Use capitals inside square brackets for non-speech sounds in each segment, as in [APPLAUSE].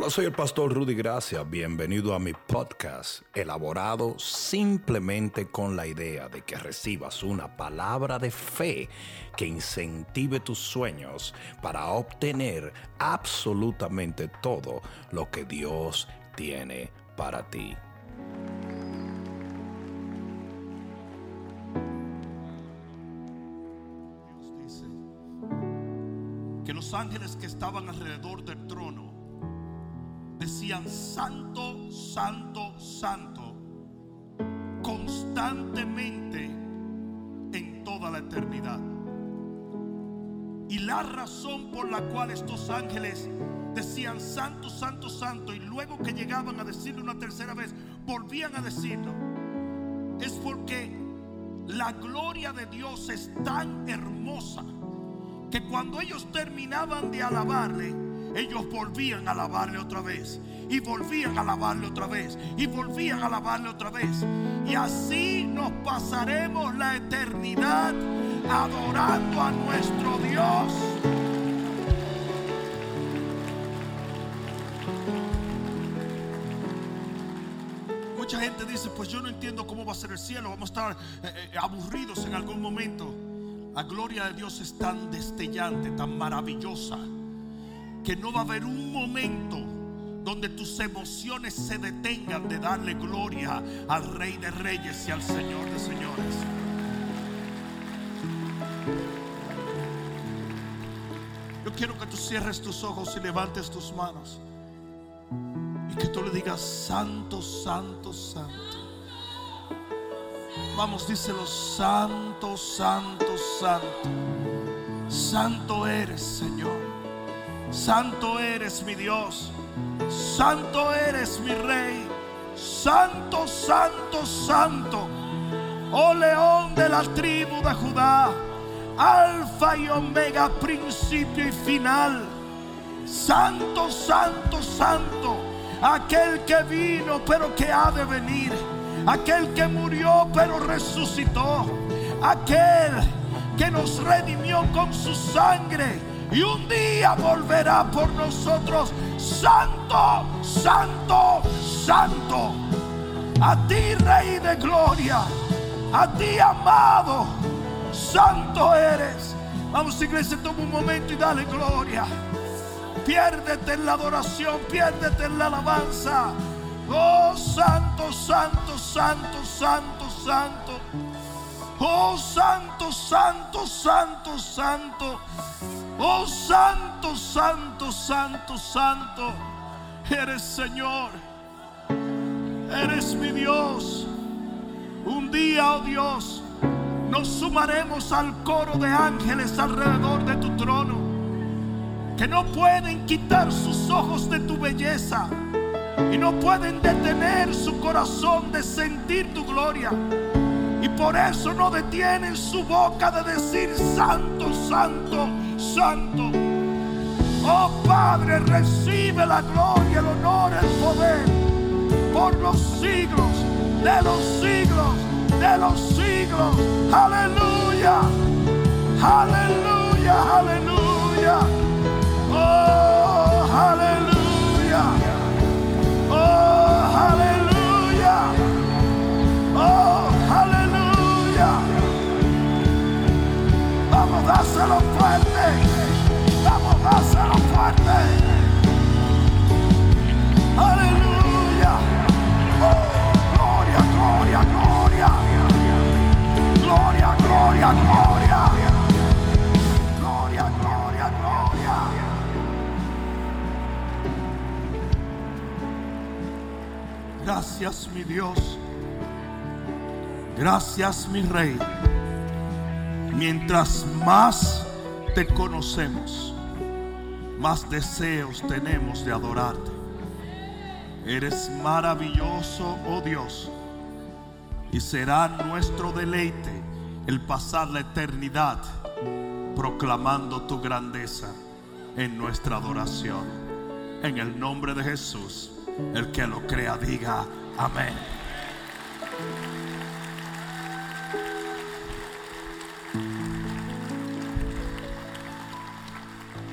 Hola, soy el pastor Rudy Gracia. Bienvenido a mi podcast, elaborado simplemente con la idea de que recibas una palabra de fe que incentive tus sueños para obtener absolutamente todo lo que Dios tiene para ti. Dios dice que los ángeles que estaban alrededor del trono decían santo, santo, santo constantemente en toda la eternidad. Y la razón por la cual estos ángeles decían santo, santo, santo y luego que llegaban a decirlo una tercera vez, volvían a decirlo, es porque la gloria de Dios es tan hermosa que cuando ellos terminaban de alabarle, ellos volvían a alabarle otra vez. Y volvían a alabarle otra vez. Y volvían a alabarle otra vez. Y así nos pasaremos la eternidad adorando a nuestro Dios. Mucha gente dice, pues yo no entiendo cómo va a ser el cielo. Vamos a estar eh, eh, aburridos en algún momento. La gloria de Dios es tan destellante, tan maravillosa, que no va a haber un momento donde tus emociones se detengan de darle gloria al Rey de Reyes y al Señor de Señores. Yo quiero que tú cierres tus ojos y levantes tus manos. Y que tú le digas, Santo, Santo, Santo. Vamos, díselo, Santo, Santo, Santo. Santo eres, Señor. Santo eres mi Dios. Santo eres mi Rey. Santo, Santo, Santo. Oh león de la tribu de Judá. Alfa y Omega, principio y final. Santo, Santo, Santo. Aquel que vino pero que ha de venir. Aquel que murió pero resucitó. Aquel que nos redimió con su sangre. Y un día volverá por nosotros. Santo, santo, santo. A ti, Rey de Gloria. A ti, amado. Santo eres. Vamos, iglesia, toma un momento y dale gloria. Piérdete en la adoración, piérdete en la alabanza. Oh, santo, santo, santo, santo, santo. Oh, santo, santo, santo, santo. Oh, santo, santo, santo, santo. Eres Señor. Eres mi Dios. Un día, oh Dios, nos sumaremos al coro de ángeles alrededor de tu trono. Que no pueden quitar sus ojos de tu belleza. Y no pueden detener su corazón de sentir tu gloria. Y por eso no detienen su boca de decir santo, santo, santo. Oh Padre, recibe la gloria, el honor, el poder por los siglos de los siglos de los siglos. Aleluya, aleluya, aleluya. Oh, aleluya. Dáselo fuerte. Vamos, dáselo fuerte. Aleluya. Oh, gloria, gloria, gloria. Gloria, gloria, gloria. Gloria, gloria, gloria. Gracias mi Dios. Gracias mi Rey. Mientras más te conocemos, más deseos tenemos de adorarte. Eres maravilloso, oh Dios. Y será nuestro deleite el pasar la eternidad proclamando tu grandeza en nuestra adoración. En el nombre de Jesús, el que lo crea diga amén.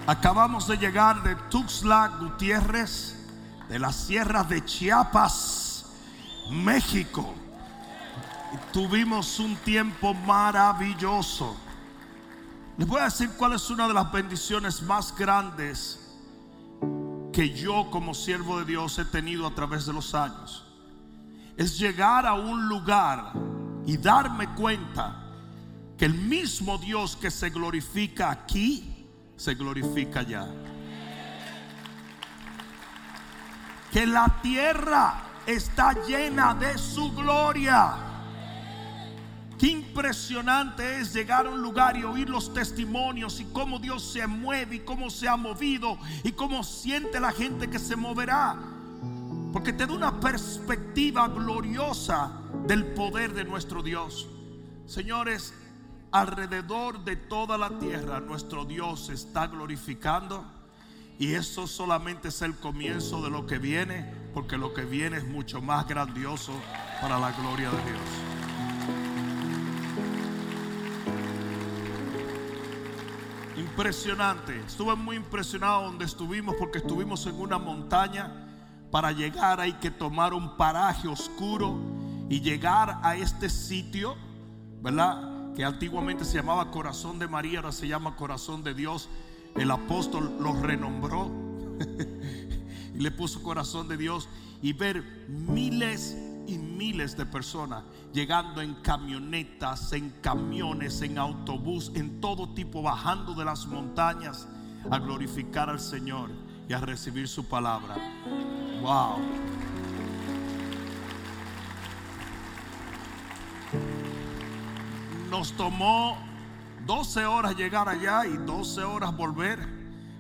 Acabamos de llegar de Tuxtla Gutiérrez de las sierras de Chiapas, México. Y tuvimos un tiempo maravilloso. Les voy a decir cuál es una de las bendiciones más grandes que yo como siervo de Dios he tenido a través de los años. Es llegar a un lugar y darme cuenta que el mismo Dios que se glorifica aquí, se glorifica allá. Que la tierra está llena de su gloria. Qué impresionante es llegar a un lugar y oír los testimonios y cómo Dios se mueve y cómo se ha movido y cómo siente la gente que se moverá. Porque te da una perspectiva gloriosa del poder de nuestro Dios. Señores, alrededor de toda la tierra nuestro Dios está glorificando. Y eso solamente es el comienzo de lo que viene, porque lo que viene es mucho más grandioso para la gloria de Dios. Impresionante. Estuve muy impresionado donde estuvimos porque estuvimos en una montaña. Para llegar hay que tomar un paraje oscuro y llegar a este sitio, ¿verdad? Que antiguamente se llamaba Corazón de María, ahora se llama Corazón de Dios. El apóstol lo renombró [LAUGHS] y le puso Corazón de Dios y ver miles y miles de personas llegando en camionetas, en camiones, en autobús, en todo tipo, bajando de las montañas a glorificar al Señor y a recibir su palabra. Wow. Nos tomó 12 horas llegar allá y 12 horas volver.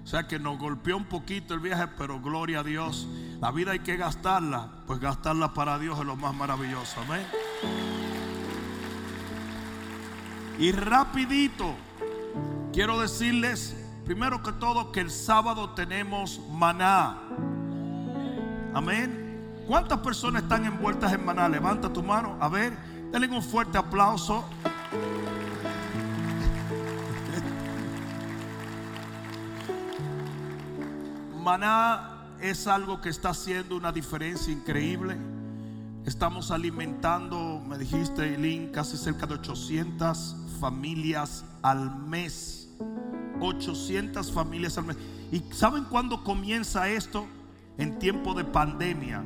O sea que nos golpeó un poquito el viaje, pero gloria a Dios. La vida hay que gastarla, pues gastarla para Dios es lo más maravilloso. Amén. Y rapidito, quiero decirles, primero que todo, que el sábado tenemos maná. Amén. ¿Cuántas personas están envueltas en maná? Levanta tu mano. A ver, denle un fuerte aplauso. Maná es algo que está haciendo una diferencia increíble. Estamos alimentando, me dijiste, Eileen, casi cerca de 800 familias al mes. 800 familias al mes. ¿Y saben cuándo comienza esto? En tiempo de pandemia.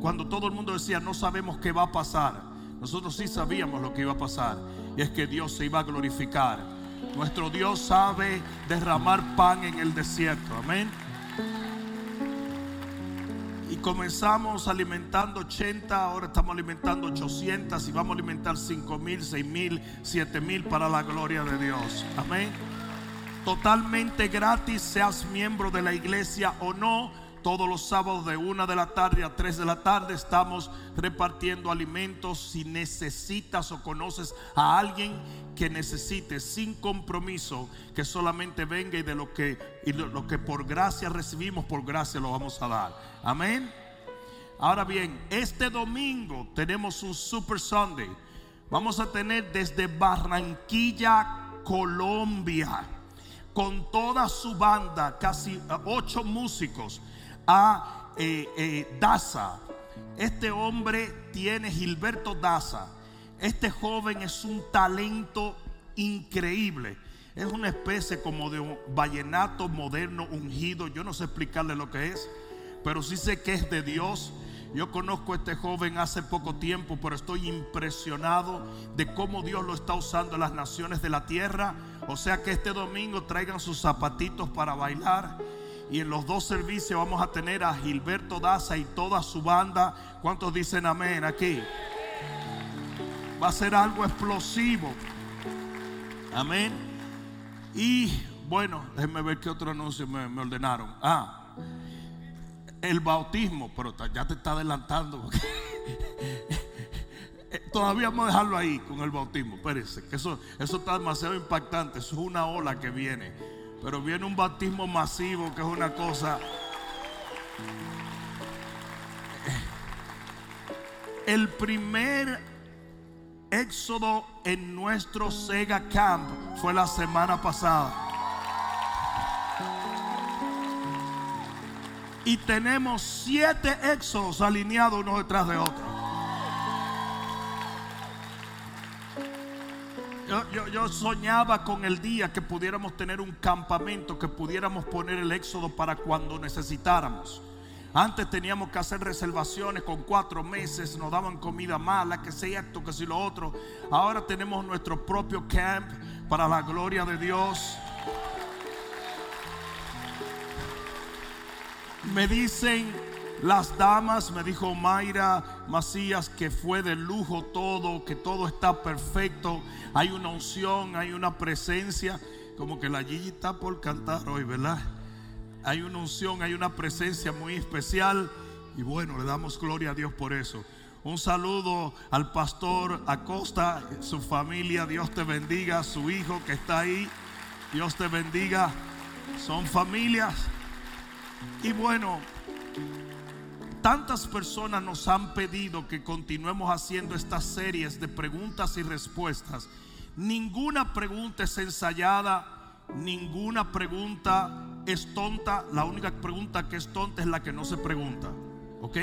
Cuando todo el mundo decía, no sabemos qué va a pasar. Nosotros sí sabíamos lo que iba a pasar. Y es que Dios se iba a glorificar. Nuestro Dios sabe derramar pan en el desierto. Amén. Y comenzamos alimentando 80, ahora estamos alimentando 800 y vamos a alimentar 5 mil, 6 mil, 7 mil para la gloria de Dios. Amén. Totalmente gratis, seas miembro de la iglesia o no todos los sábados de una de la tarde a 3 de la tarde estamos repartiendo alimentos. Si necesitas o conoces a alguien que necesite sin compromiso, que solamente venga y de lo que, y lo que por gracia recibimos, por gracia lo vamos a dar. Amén. Ahora bien, este domingo tenemos un Super Sunday. Vamos a tener desde Barranquilla, Colombia, con toda su banda, casi ocho músicos a eh, eh, Daza. Este hombre tiene Gilberto Daza. Este joven es un talento increíble. Es una especie como de un vallenato moderno ungido. Yo no sé explicarle lo que es, pero sí sé que es de Dios. Yo conozco a este joven hace poco tiempo, pero estoy impresionado de cómo Dios lo está usando en las naciones de la tierra. O sea que este domingo traigan sus zapatitos para bailar y en los dos servicios vamos a tener a Gilberto Daza y toda su banda. ¿Cuántos dicen amén aquí? Va a ser algo explosivo. Amén. Y bueno, déjenme ver qué otro anuncio me, ordenaron. Ah, el bautismo, pero ya te está adelantando. [LAUGHS] Todavía vamos a dejarlo ahí con el bautismo. Espérense, que eso, eso está demasiado impactante. Eso es una ola que viene. Pero viene un bautismo masivo que es una cosa. El primer éxodo en nuestro Sega Camp fue la semana pasada. Y tenemos siete éxodos alineados uno detrás de otro. Yo, soñaba con el día que pudiéramos tener un campamento, que pudiéramos poner el éxodo para cuando necesitáramos. Antes teníamos que hacer reservaciones con cuatro meses, nos daban comida mala, que sea esto, que si lo otro. Ahora tenemos nuestro propio camp para la gloria de Dios. Me dicen las damas, me dijo Mayra Macías que fue de lujo todo, que todo está perfecto. Hay una unción, hay una presencia. Como que la Gigi está por cantar hoy, ¿verdad? Hay una unción, hay una presencia muy especial. Y bueno, le damos gloria a Dios por eso. Un saludo al pastor Acosta, su familia. Dios te bendiga, su hijo que está ahí. Dios te bendiga. Son familias. Y bueno, tantas personas nos han pedido que continuemos haciendo estas series de preguntas y respuestas. Ninguna pregunta es ensayada, ninguna pregunta es tonta. La única pregunta que es tonta es la que no se pregunta. ¿Ok?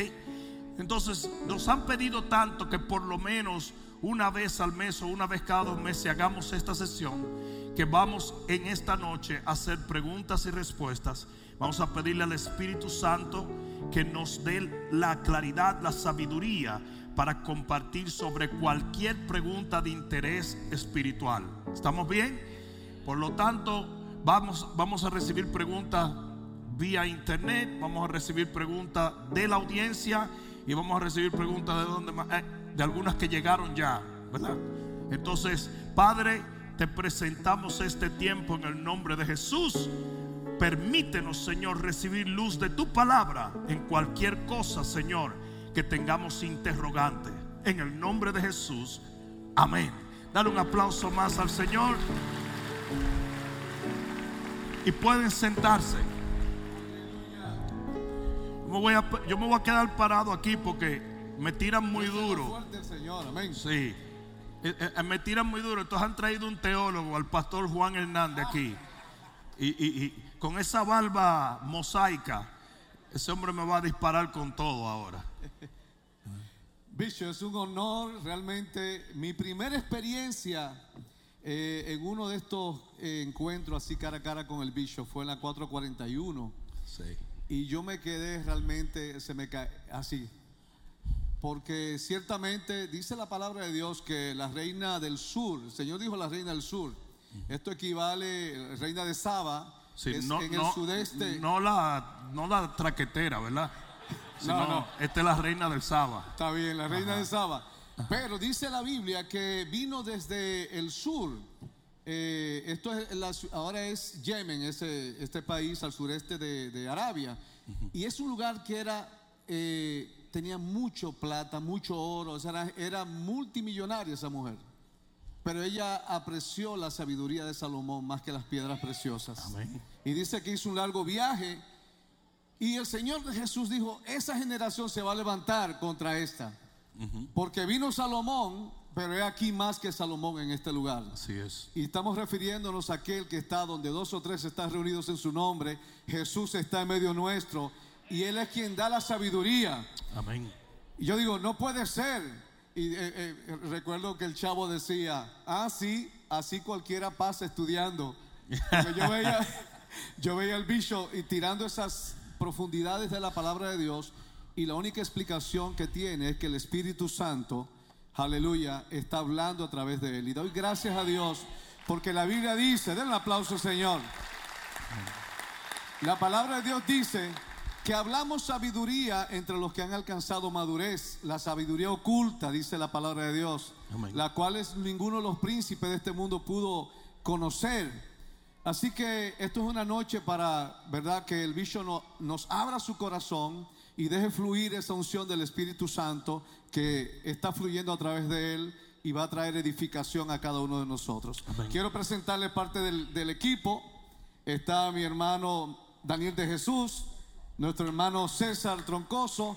Entonces, nos han pedido tanto que por lo menos una vez al mes o una vez cada dos meses hagamos esta sesión, que vamos en esta noche a hacer preguntas y respuestas. Vamos a pedirle al Espíritu Santo que nos dé la claridad, la sabiduría para compartir sobre cualquier pregunta de interés espiritual. ¿Estamos bien? Por lo tanto, vamos, vamos a recibir preguntas vía internet, vamos a recibir preguntas de la audiencia y vamos a recibir preguntas de donde más- eh, de algunas que llegaron ya, ¿verdad? Entonces, Padre, te presentamos este tiempo en el nombre de Jesús. Permítenos, Señor, recibir luz de tu palabra en cualquier cosa, Señor, que tengamos interrogante. En el nombre de Jesús. Amén. Dale un aplauso más al Señor. Y pueden sentarse. Yo me voy a, yo me voy a quedar parado aquí porque me tiran muy duro. Sí. Eh, eh, me tiran muy duro. Entonces han traído un teólogo, al pastor Juan Hernández aquí. Y, y- y con esa barba mosaica, ese hombre me va a disparar con todo ahora. Bishop, es un honor realmente. Mi primera experiencia eh, en uno de estos eh, encuentros así cara a cara con el Bishop fue en la 441. Sí. Y yo me quedé realmente, se me cae así. Porque ciertamente dice la palabra de Dios que la reina del sur, el Señor dijo la reina del sur, esto equivale, reina de Saba, Sí, es no, en no- el sudeste. no la, no la traquetera, ¿verdad? [LAUGHS] Sino, No, no. Esta es la reina del Saba. Está bien, la reina de Saba. Pero dice la Biblia que vino desde el sur. Eh, esto es la ahora es Yemen, ese, este país al sureste de, de Arabia. Y es un lugar que era, eh, tenía mucho plata, mucho oro. o sea, era, era multimillonaria esa mujer. Pero ella apreció la sabiduría de Salomón más que las piedras preciosas. Amén. Y dice que hizo un largo viaje. Y el Señor de Jesús dijo, esa generación se va a levantar contra esta. Porque vino Salomón, pero es aquí más que Salomón en este lugar. Así es. Y estamos refiriéndonos a aquel que está donde dos o tres están reunidos en su nombre. Jesús está en medio nuestro. Y Él es quien da la sabiduría. Amén. Y yo digo, no puede ser. Y eh, eh, recuerdo que el chavo decía, ah, sí, así cualquiera pasa estudiando. Porque yo veía, yo veía al bicho y tirando esas profundidades de la palabra de Dios. Y la única explicación que tiene es que el Espíritu Santo, aleluya, está hablando a través de él. Y doy gracias a Dios porque la Biblia dice, den un aplauso, Señor. La palabra de Dios dice que hablamos sabiduría entre los que han alcanzado madurez, la sabiduría oculta, dice la palabra de Dios, la cual es ninguno de los príncipes de este mundo pudo conocer. Así que esto es una noche para, ¿verdad? Que el bicho no- nos abra su corazón y deje fluir esa unción del Espíritu Santo que está fluyendo a través de él y va a traer edificación a cada uno de nosotros. Amén. Quiero presentarle parte del, del equipo. Está mi hermano Daniel de Jesús, nuestro hermano César Troncoso.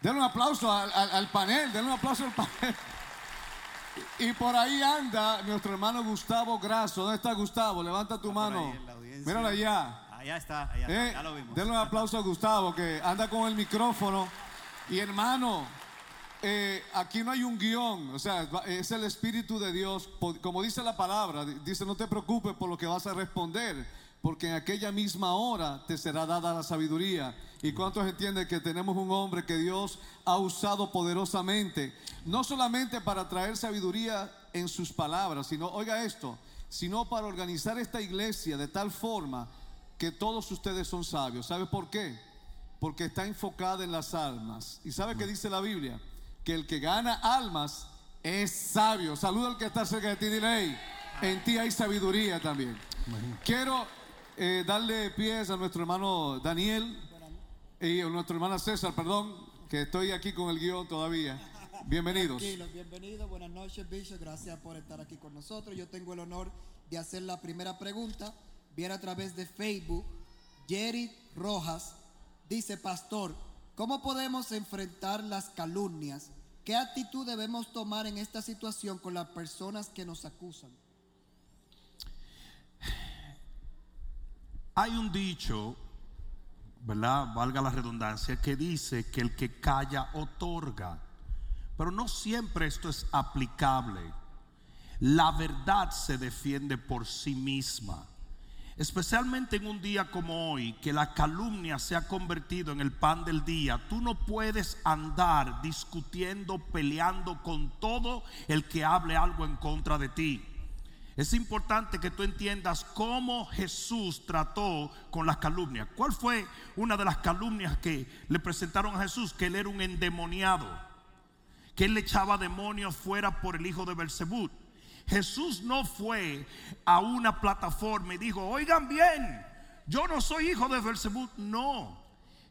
Denle un aplauso al, al- al panel, denle un aplauso al panel. Y por ahí anda nuestro hermano Gustavo Grasso. ¿Dónde está Gustavo? Levanta tu mano. Míralo allá. Allá está, allá está, Eh, ya lo vimos. denle un aplauso a Gustavo que anda con el micrófono. Y hermano, eh, aquí no hay un guion, o sea, es el Espíritu de Dios. Como dice la palabra, di- dice, no te preocupes por lo que vas a responder, porque en aquella misma hora te será dada la sabiduría. ¿Y cuántos entienden que tenemos un hombre que Dios ha usado poderosamente, no solamente para traer sabiduría en sus palabras, sino, oiga esto, sino para organizar esta iglesia de tal forma que todos ustedes son sabios. ¿Sabe por qué? Porque está enfocada en las almas. ¿Y sabe qué dice la Biblia? Que el que gana almas es sabio. Saluda al que está cerca de ti, dile, "Hey, en ti hay sabiduría también. Quiero eh, darle pies a nuestro hermano Daniel y a nuestra hermana César, perdón, que estoy aquí con el guion todavía. [LAUGHS] Bienvenidos. Tranquilos, bienvenidos, buenas noches, Bishop. Gracias por estar aquí con nosotros. Yo tengo el honor de hacer la primera pregunta. Viene a través de Facebook. Jerry Rojas dice: Pastor, ¿cómo podemos enfrentar las calumnias? ¿Qué actitud debemos tomar en esta situación con las personas que nos acusan? Hay un dicho, ¿verdad? Valga la redundancia, que dice que el que calla otorga. Pero no siempre esto es aplicable. La verdad se defiende por sí misma. Especialmente en un día como hoy, que la calumnia se ha convertido en el pan del día, tú no puedes andar discutiendo, peleando con todo el que hable algo en contra de ti. Es importante que tú entiendas cómo Jesús trató con las calumnias. ¿Cuál fue una de las calumnias que le presentaron a Jesús? Que él era un endemoniado, que él le echaba demonios fuera por el hijo de Belzebú. Jesús no fue a una plataforma y dijo, oigan bien, yo no soy hijo de Belzebú. No.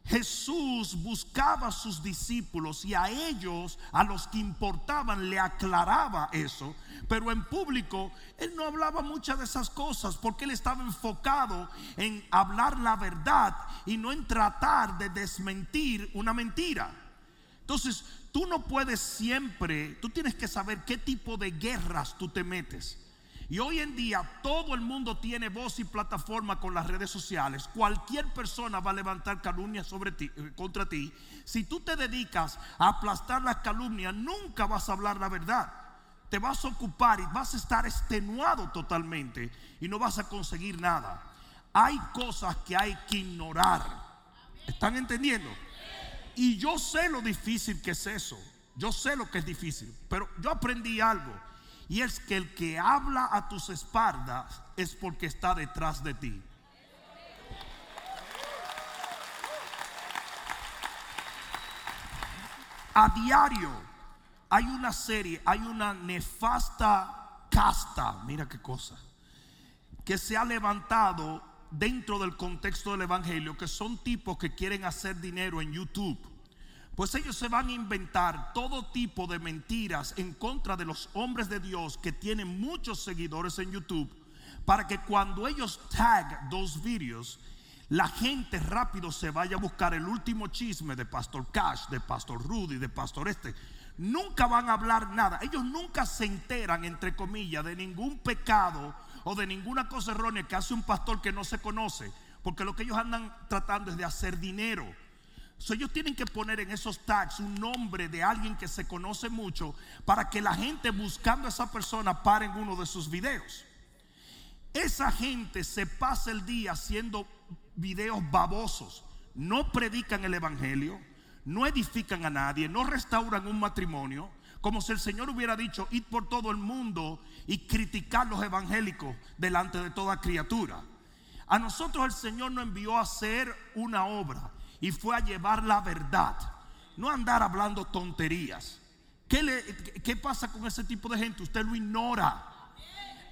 Jesús buscaba a sus discípulos y a ellos, a los que importaban, le aclaraba eso. Pero en público, él no hablaba muchas de esas cosas porque él estaba enfocado en hablar la verdad y no en tratar de desmentir una mentira. Entonces, tú no puedes siempre, tú tienes que saber qué tipo de guerras tú te metes. Y hoy en día todo el mundo tiene voz y plataforma con las redes sociales. Cualquier persona va a levantar calumnias eh, contra ti. Si tú te dedicas a aplastar las calumnias, nunca vas a hablar la verdad. Te vas a ocupar y vas a estar extenuado totalmente y no vas a conseguir nada. Hay cosas que hay que ignorar. ¿Están entendiendo? Y yo sé lo difícil que es eso. Yo sé lo que es difícil. Pero yo aprendí algo. Y es que el que habla a tus espaldas es porque está detrás de ti. A diario hay una serie, hay una nefasta casta, mira qué cosa, que se ha levantado dentro del contexto del Evangelio, que son tipos que quieren hacer dinero en YouTube. Pues ellos se van a inventar todo tipo de mentiras en contra de los hombres de Dios que tienen muchos seguidores en YouTube, para que cuando ellos tag dos vídeos, la gente rápido se vaya a buscar el último chisme de Pastor Cash, de Pastor Rudy, de Pastor Este. Nunca van a hablar nada. Ellos nunca se enteran, entre comillas, de ningún pecado o de ninguna cosa errónea que hace un pastor que no se conoce. Porque lo que ellos andan tratando es de hacer dinero. So, ellos tienen que poner en esos tags un nombre de alguien que se conoce mucho para que la gente buscando a esa persona pare en uno de sus videos. Esa gente se pasa el día haciendo videos babosos. No predican el evangelio, no edifican a nadie, no restauran un matrimonio. Como si el Señor hubiera dicho, id por todo el mundo y criticar los evangélicos delante de toda criatura. A nosotros el Señor nos envió a hacer una obra y fue a llevar la verdad, no andar hablando tonterías. ¿Qué, le- qué pasa con ese tipo de gente? Usted lo ignora.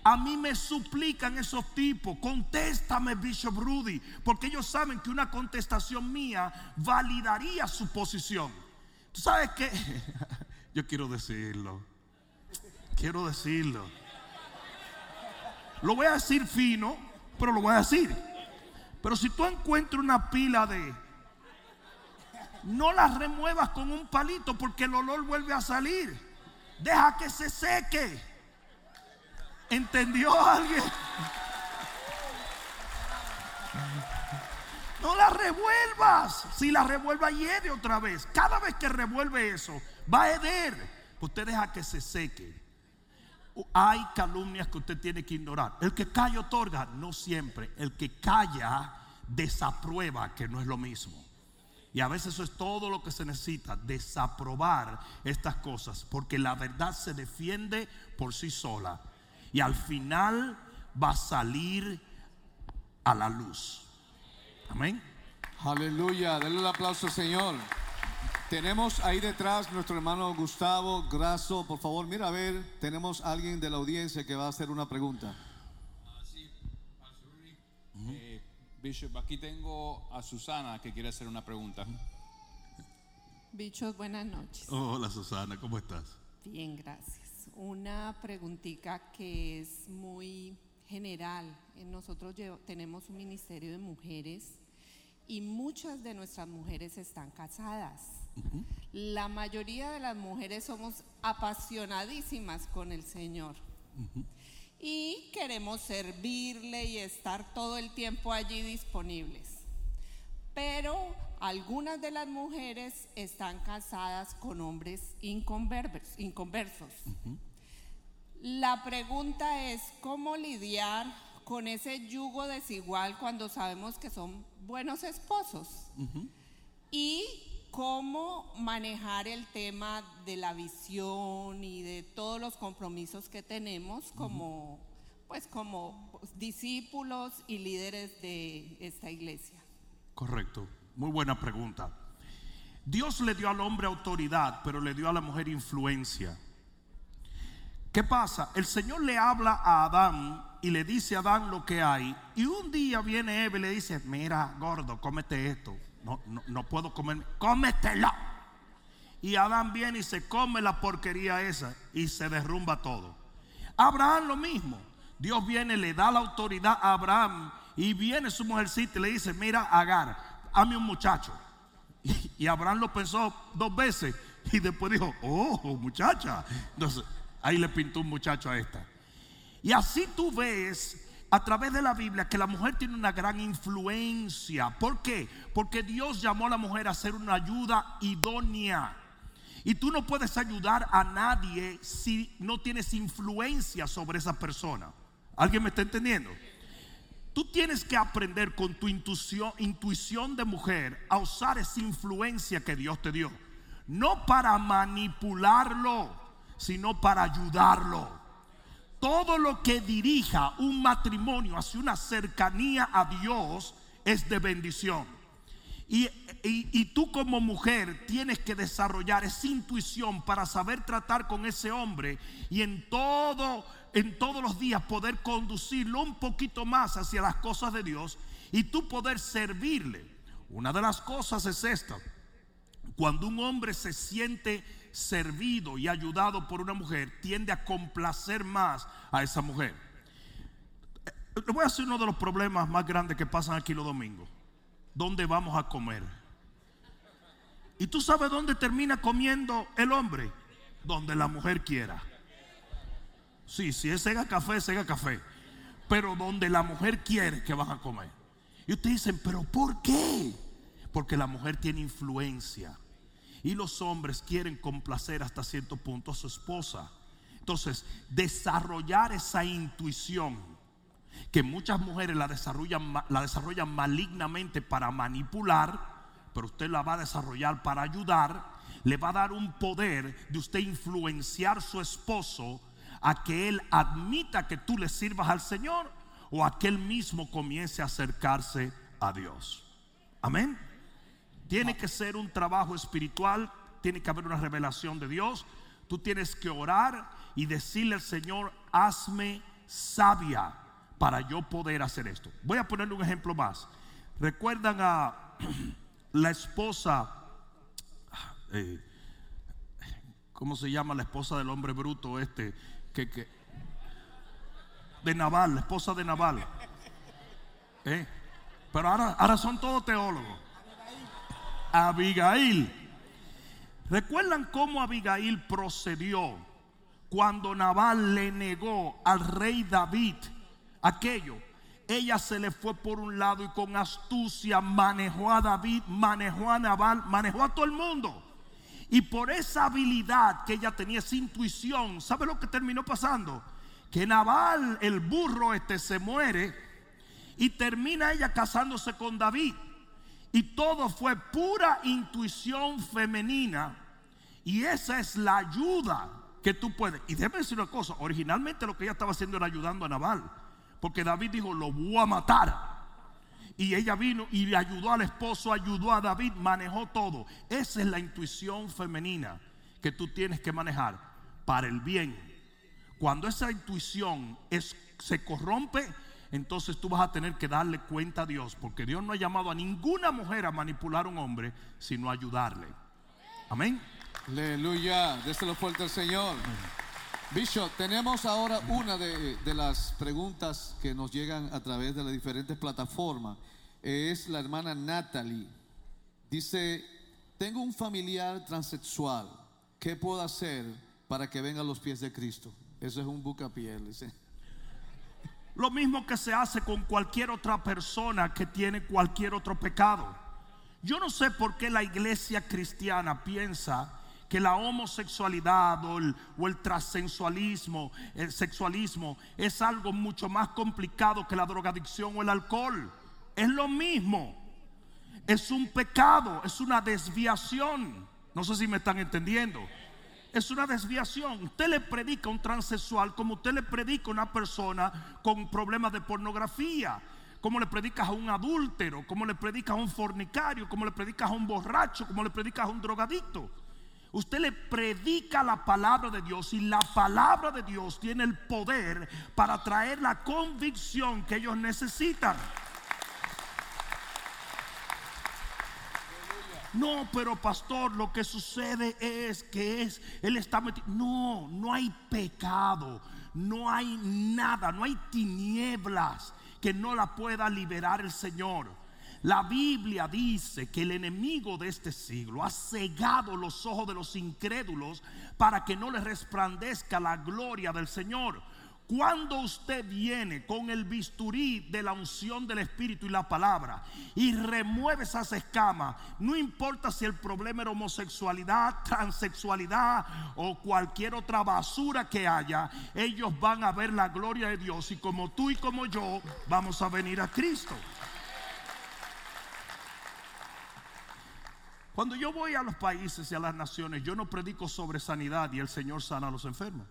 A mí me suplican esos tipos, contéstame Bishop Rudy, porque ellos saben que una contestación mía validaría su posición. ¿Tú sabes qué? [LAUGHS] Yo quiero decirlo. Quiero decirlo. Lo voy a decir fino, pero lo voy a decir. Pero si tú encuentras una pila de... No las remuevas con un palito porque el olor vuelve a salir. Deja que se seque. ¿Entendió alguien? No la revuelvas. Si la revuelva, hiede otra vez. Cada vez que revuelve eso, va a heder. Usted deja que se seque. Hay calumnias que usted tiene que ignorar. El que calla otorga, no siempre. El que calla desaprueba, que no es lo mismo. Y a veces eso es todo lo que se necesita, desaprobar estas cosas, porque la verdad se defiende por sí sola. Y al final va a salir a la luz. Amén. Aleluya, denle el aplauso Señor. Tenemos ahí detrás nuestro hermano Gustavo Graso. Por favor, mira a ver, tenemos alguien de la audiencia que va a hacer una pregunta. Bishop, aquí tengo a Susana que quiere hacer una pregunta. Bichos, buenas noches. Hola Susana, ¿cómo estás? Bien, gracias. Una preguntita que es muy general. Eh, Nosotros tenemos un ministerio de mujeres y muchas de nuestras mujeres están casadas. La mayoría de las mujeres somos apasionadísimas con el Señor. Y queremos servirle y estar todo el tiempo allí disponibles. Pero algunas de las mujeres están casadas con hombres inconversos. inconversos. La pregunta es, ¿cómo lidiar con ese yugo desigual cuando sabemos que son buenos esposos? Y cómo manejar el tema de la visión y de todos los compromisos que tenemos como, pues, como discípulos y líderes de esta iglesia. Correcto, muy buena pregunta. Dios le dio al hombre autoridad, pero le dio a la mujer influencia. ¿Qué pasa? El Señor le habla a Adán y le dice a Adán lo que hay. Y un día viene Eva y le dice, mira, gordo, cómete esto. No, no, no puedo comer, cómetela. Y Adán viene y se come la porquería esa y se derrumba todo. Abraham lo mismo. Dios viene, le da la autoridad a Abraham y viene su mujercita y le dice, mira, Agar, hazme un muchacho. Y, y Abraham lo pensó dos veces y después dijo, oh, muchacha. Entonces, ahí le pintó un muchacho a esta. Y así tú ves a través de la Biblia que la mujer tiene una gran influencia. ¿Por qué? Porque Dios llamó a la mujer a ser una ayuda idónea. Y tú no puedes ayudar a nadie si no tienes influencia sobre esa persona. ¿Alguien me está entendiendo? Tú tienes que aprender con tu intuición, intuición de mujer a usar esa influencia que Dios te dio. No para manipularlo, sino para ayudarlo. Todo lo que dirija un matrimonio hacia una cercanía a Dios es de bendición. Y, tú como mujer tienes que desarrollar esa intuición para saber tratar con ese hombre y en todo, en todos los días poder conducirlo un poquito más hacia las cosas de Dios y tú poder servirle. Una de las cosas es esta. Cuando un hombre se siente servido y ayudado por una mujer, tiende a complacer más a esa mujer. Eh, Le voy a decir uno de los problemas más grandes que pasan aquí los domingos. ¿Dónde vamos a comer? ¿Y tú sabes dónde termina comiendo el hombre? Donde la mujer quiera. Sí, si es sega café, sega café. Pero donde la mujer quiere que van a comer. Y ustedes dicen, ¿pero por qué? Porque la mujer tiene influencia. Y los hombres quieren complacer hasta cierto punto a su esposa. Entonces, desarrollar esa intuición que muchas mujeres la desarrollan, la desarrollan malignamente para manipular, pero usted la va a desarrollar para ayudar, le va a dar un poder de usted influenciar su esposo a que él admita que tú le sirvas al Señor o a que él mismo comience a acercarse a Dios. Amén. Tiene que ser un trabajo espiritual, tiene que haber una revelación de Dios. Tú tienes que orar y decirle al Señor, hazme sabia para yo poder hacer esto. Voy a ponerle un ejemplo más. ¿Recuerdan a [CLEARS THROAT] la esposa, eh, ¿cómo se llama la esposa del hombre bruto este? Que, que- de Naval, la esposa de Naval. ¿Eh? Pero ahora, ahora son todos teólogos. Abigail. ¿Recuerdan cómo Abigail procedió cuando Nabal le negó al rey David aquello? ella se le fue por un lado y con astucia manejó a David, manejó a Nabal, manejó a todo el mundo. Y por esa habilidad que ella tenía, esa intuición, ¿sabe lo que terminó pasando? Que Nabal, el burro este, se muere y termina ella casándose con David. Y todo fue pura intuición femenina. Y esa es la ayuda que tú puedes. Y déjame decir una cosa, originalmente lo que ella estaba haciendo era ayudando a Nabal. Porque David dijo, lo voy a matar. Y ella vino y le ayudó al esposo, ayudó a David, manejó todo. Esa es la intuición femenina que tú tienes que manejar para el bien. Cuando esa intuición es, se corrompe, entonces tú vas a tener que darle cuenta a Dios, porque Dios no ha llamado a ninguna mujer a manipular a un hombre, sino a ayudarle. Amén. Aleluya, déselo fuerte al Señor. Bishop, tenemos ahora una de, de las preguntas que nos llegan a través de las diferentes plataformas. Es la hermana Natalie. Dice, tengo un familiar transexual. ¿Qué puedo hacer para que venga a los pies de Cristo? Eso es un bucapiel. dice. Lo mismo que se hace con cualquier otra persona que tiene cualquier otro pecado. Yo no sé por qué la iglesia cristiana piensa que la homosexualidad o el, o el el sexualismo, es algo mucho más complicado que la drogadicción o el alcohol. Es lo mismo. Es un pecado, es una desviación. No sé si me están entendiendo. Es una desviación. Usted le predica a un transexual como usted le predica a una persona con problemas de pornografía. Como le predicas a un adúltero, como le predicas a un fornicario, como le predicas a un borracho, como le predicas a un drogadicto. Usted le predica la palabra de Dios y la palabra de Dios tiene el poder para traer la convicción que ellos necesitan. No, pero pastor, lo que sucede es que es, él está metido. No, no hay pecado, no hay nada, no hay tinieblas que no la pueda liberar el Señor. La Biblia dice que el enemigo de este siglo ha cegado los ojos de los incrédulos para que no les resplandezca la gloria del Señor. Cuando usted viene con el bisturí de la unción del Espíritu y la palabra y remueve esas escamas, no importa si el problema era homosexualidad, transexualidad o cualquier otra basura que haya, ellos van a ver la gloria de Dios y como tú y como yo vamos a venir a Cristo. Cuando yo voy a los países y a las naciones, yo no predico sobre sanidad y el Señor sana a los enfermos.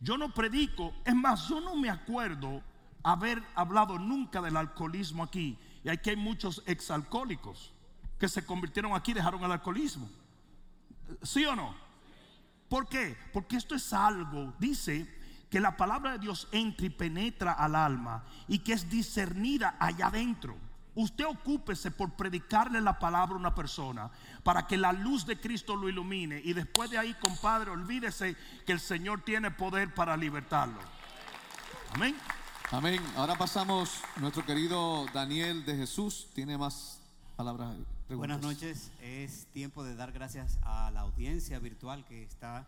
Yo no predico, es más, yo no me acuerdo haber hablado nunca del alcoholismo aquí. Y aquí hay muchos exalcohólicos que se convirtieron aquí y dejaron el alcoholismo. ¿Sí o no? ¿Por qué? Porque esto es algo, dice que la palabra de Dios entra y penetra al alma y que es discernida allá adentro. Usted ocúpese por predicarle la palabra a una persona para que la luz de Cristo lo ilumine. Y después de ahí, compadre, olvídese que el Señor tiene poder para libertarlo. Amén. Amén. Ahora pasamos, nuestro querido Daniel de Jesús tiene más palabras. preguntas. Buenas noches, es tiempo de dar gracias a la audiencia virtual que está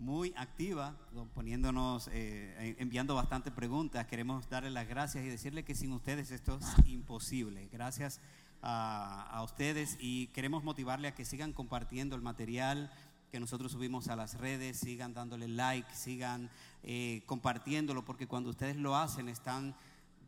muy activa, poniéndonos, eh, enviando bastantes preguntas. Queremos darle las gracias y decirle que sin ustedes esto es imposible. Gracias a, a ustedes y queremos motivarle a que sigan compartiendo el material que nosotros subimos a las redes, sigan dándole like, sigan eh, compartiéndolo, porque cuando ustedes lo hacen están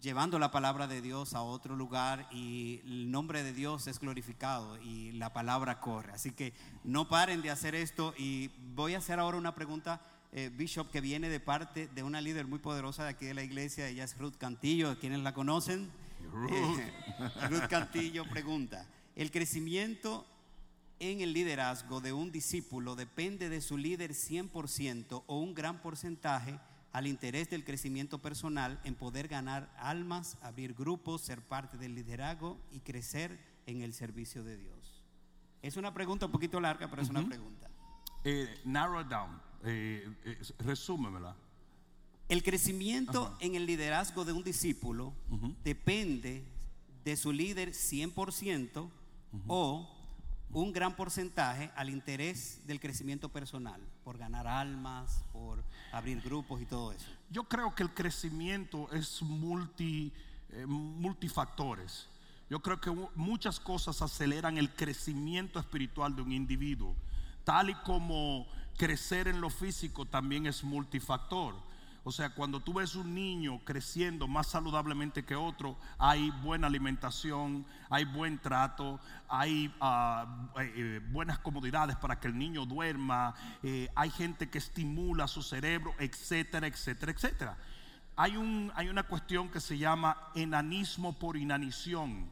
llevando la palabra de Dios a otro lugar y el nombre de Dios es glorificado y la palabra corre. Así que no paren de hacer esto y voy a hacer ahora una pregunta, eh, Bishop, que viene de parte de una líder muy poderosa de aquí de la iglesia, ella es Ruth Cantillo, quienes la conocen. Eh, [LAUGHS] Ruth Cantillo pregunta, ¿el crecimiento en el liderazgo de un discípulo depende de su líder 100% o un gran porcentaje al interés del crecimiento personal en poder ganar almas, abrir grupos, ser parte del liderazgo y crecer en el servicio de Dios? Es una pregunta un poquito larga, pero es una pregunta. Eh, narrow it down. Eh, eh, resúmemela. El crecimiento en el liderazgo de un discípulo depende de su líder 100% o un gran porcentaje al interés del crecimiento personal, por ganar almas, por abrir grupos y todo eso. Yo creo que el crecimiento es multi, eh, multifactores. Yo creo que mu- muchas cosas aceleran el crecimiento espiritual de un individuo, tal y como crecer en lo físico también es multifactor. O sea, cuando tú ves un niño creciendo más saludablemente que otro, hay buena alimentación, hay buen trato, hay eh, buenas comodidades para que el niño duerma, eh, hay gente que estimula su cerebro, etcétera, etcétera, etcétera. Hay, un, hay una cuestión que se llama enanismo por inanición.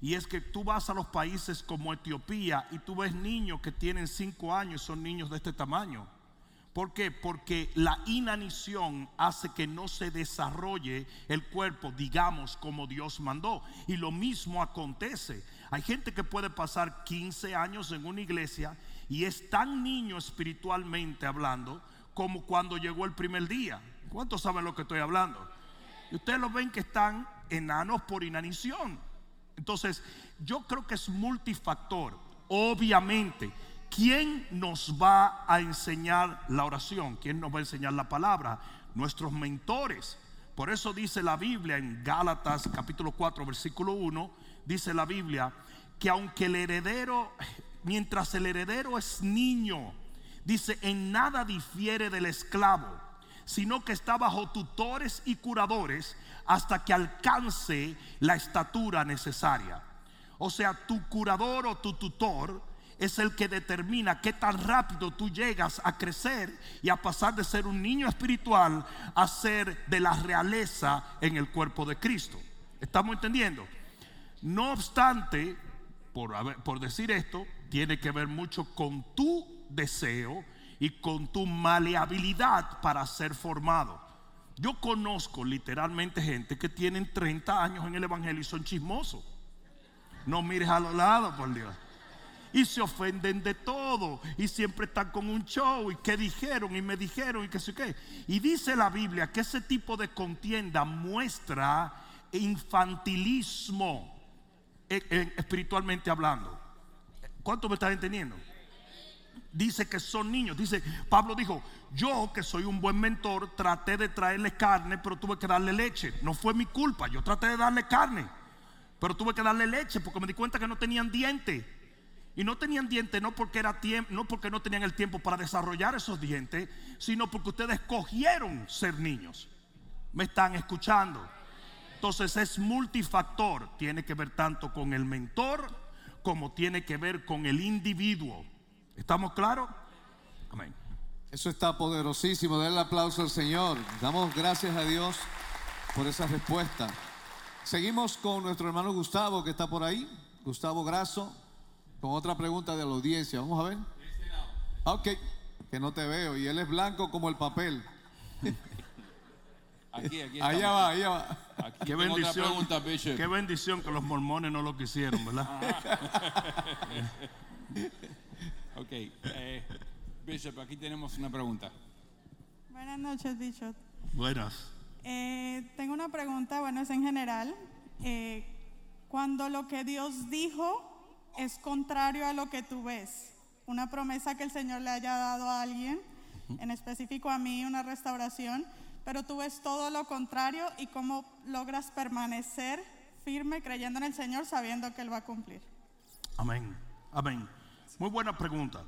Y es que tú vas a los países como Etiopía y tú ves niños que tienen cinco años, son niños de este tamaño. ¿Por qué? Porque la inanición hace que no se desarrolle el cuerpo, digamos, como Dios mandó. Y lo mismo acontece. Hay gente que puede pasar 15 años en una iglesia y es tan niño espiritualmente hablando como cuando llegó el primer día. ¿Cuántos saben lo que estoy hablando? Y ustedes lo ven que están enanos por inanición. Entonces, yo creo que es multifactor. Obviamente, ¿quién nos va a enseñar la oración? ¿Quién nos va a enseñar la palabra? Nuestros mentores. Por eso dice la Biblia en Gálatas capítulo 4, versículo 1, dice la Biblia que aunque el heredero, mientras el heredero es niño, dice, en nada difiere del esclavo, sino que está bajo tutores y curadores hasta que alcance la estatura necesaria. O sea, tu curador o tu tutor es el que determina qué tan rápido tú llegas a crecer y a pasar de ser un niño espiritual a ser de la realeza en el cuerpo de Cristo. ¿Estamos entendiendo? No obstante, por, decir esto, tiene que ver mucho con tu deseo y con tu maleabilidad para ser formado. Yo conozco literalmente gente que tienen 30 años en el Evangelio y son chismosos. No mires a los lados, por Dios. Y se ofenden de todo. Y siempre están con un show. Y que dijeron y me dijeron y que sé qué. Y dice la Biblia que ese tipo de contienda muestra infantilismo eh, eh, espiritualmente hablando. ¿Cuánto me están entendiendo? Dice que son niños. Dice, Pablo dijo, yo que soy un buen mentor, traté de traerle carne, pero tuve que darle leche. No fue mi culpa, yo traté de darle carne, pero tuve que darle leche porque me di cuenta que no tenían dientes. Y no tenían dientes no porque era no porque no tenían el tiempo para desarrollar esos dientes, sino porque ustedes escogieron ser niños. ¿Me están escuchando? Entonces es multifactor, tiene que ver tanto con el mentor como tiene que ver con el individuo. ¿Estamos claros? Amén. Eso está poderosísimo. Denle aplauso al Señor. Damos gracias a Dios por esa respuesta. Seguimos con nuestro hermano Gustavo que está por ahí. Gustavo Grasso, con otra pregunta de la audiencia. Vamos a ver. Ok, que no te veo. Y él es blanco como el papel. [LAUGHS] Aquí, aquí. Allá va, allá va. Aquí Qué bendición. pregunta. Qué bendición que los mormones no lo quisieron, ¿verdad? [LAUGHS] Ok, eh, Bishop, aquí tenemos una pregunta. Buenas noches, Bishop. Buenas. Eh, tengo una pregunta, bueno, es en general. Eh, cuando lo que Dios dijo es contrario a lo que tú ves, una promesa que el Señor le haya dado a alguien, en específico a mí, una restauración, pero tú ves todo lo contrario y cómo logras permanecer firme creyendo en el Señor sabiendo que Él va a cumplir. Amén. Amén. Muy buena pregunta.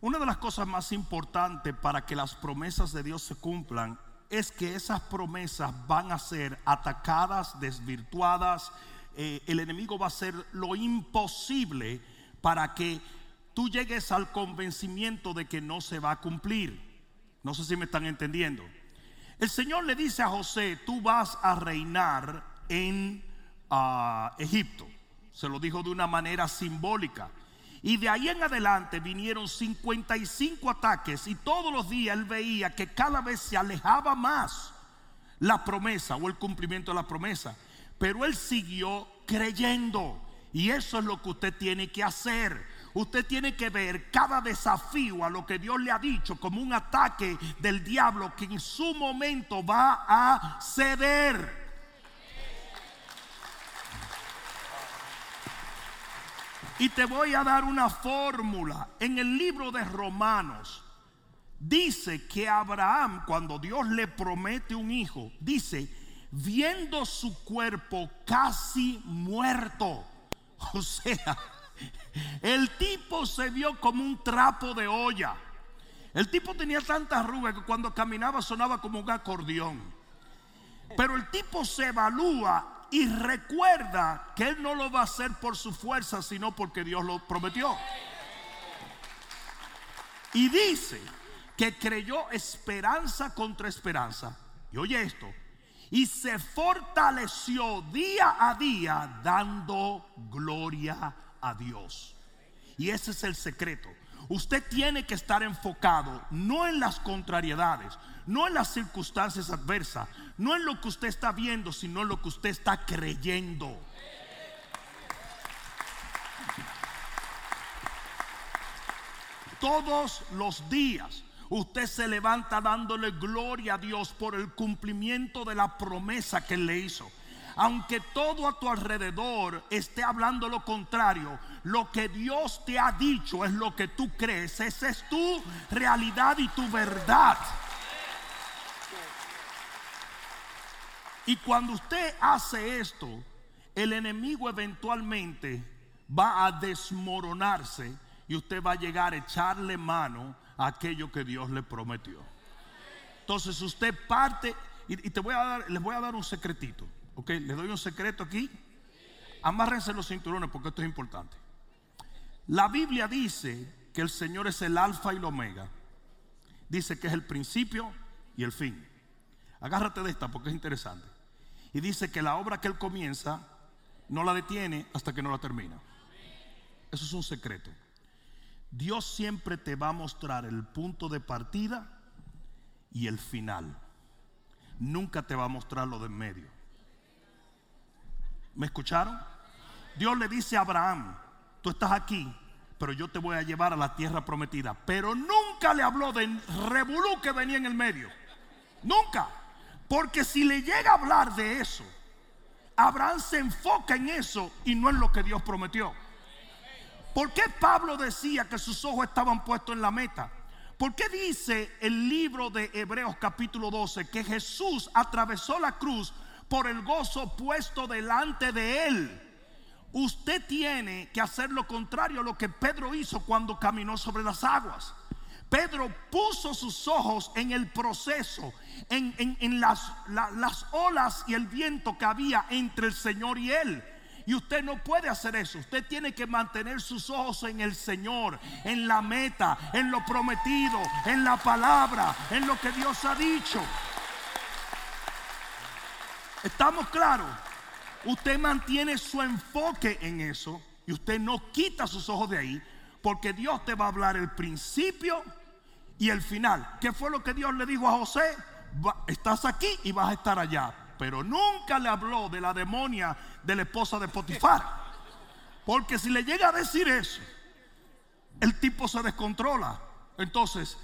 Una de las cosas más importantes para que las promesas de Dios se cumplan es que esas promesas van a ser atacadas, desvirtuadas. Eh, el enemigo va a hacer lo imposible para que tú llegues al convencimiento de que no se va a cumplir. No sé si me están entendiendo. El Señor le dice a José, tú vas a reinar en ah, Egipto. Se lo dijo de una manera simbólica. Y de ahí en adelante vinieron 55 ataques y todos los días él veía que cada vez se alejaba más la promesa o el cumplimiento de la promesa. Pero él siguió creyendo. Y eso es lo que usted tiene que hacer. Usted tiene que ver cada desafío a lo que Dios le ha dicho como un ataque del diablo que en su momento va a ceder. Y te voy a dar una fórmula. En el libro de Romanos dice que Abraham, cuando Dios le promete un hijo, dice, viendo su cuerpo casi muerto. O sea, el tipo se vio como un trapo de olla. El tipo tenía tanta arrugas que cuando caminaba sonaba como un acordeón. Pero el tipo se evalúa y recuerda que él no lo va a hacer por su fuerza, sino porque Dios lo prometió. Y dice que creyó esperanza contra esperanza. Y oye esto, y se fortaleció día a día dando gloria a Dios. Y ese es el secreto. Usted tiene que estar enfocado no en las contrariedades, no en las circunstancias adversas, no en lo que usted está viendo, sino en lo que usted está creyendo. Todos los días usted se levanta dándole gloria a Dios por el cumplimiento de la promesa que le hizo. Aunque todo a tu alrededor esté hablando lo contrario, lo que Dios te ha dicho es lo que tú crees. Esa es tu realidad y tu verdad. Y cuando usted hace esto, el enemigo eventualmente va a desmoronarse y usted va a llegar a echarle mano a aquello que Dios le prometió. Entonces usted parte y, te voy a dar, les voy a dar un secretito. Ok, les doy un secreto aquí. Amárrense los cinturones porque esto es importante. La Biblia dice que el Señor es el alfa y el omega. Dice que es el principio y el fin. Agárrate de esta porque es interesante. Y dice que la obra que Él comienza no la detiene hasta que no la termina. Eso es un secreto. Dios siempre te va a mostrar el punto de partida y el final. Nunca te va a mostrar lo de en medio. ¿Me escucharon? Dios le dice a Abraham, tú estás aquí, pero yo te voy a llevar a la tierra prometida. Pero nunca le habló de revolú que venía en el medio. Nunca. Porque si le llega a hablar de eso, Abraham se enfoca en eso y no en lo que Dios prometió. ¿Por qué Pablo decía que sus ojos estaban puestos en la meta? ¿Por qué dice el libro de Hebreos capítulo 12 que Jesús atravesó la cruz por el gozo puesto delante de él? Usted tiene que hacer lo contrario a lo que Pedro hizo cuando caminó sobre las aguas. Pedro puso sus ojos en el proceso, en, las, las olas y el viento que había entre el Señor y él. Y usted no puede hacer eso. Usted tiene que mantener sus ojos en el Señor, en la meta, en lo prometido, en la palabra, en lo que Dios ha dicho. ¿Estamos claros? Usted mantiene su enfoque en eso y usted no quita sus ojos de ahí porque Dios te va a hablar el principio y el final. ¿Qué fue lo que Dios le dijo a José? estás aquí y vas a estar allá. Pero nunca le habló de la demonia de la esposa de Potifar. Porque si le llega a decir eso, el tipo se descontrola. Entonces,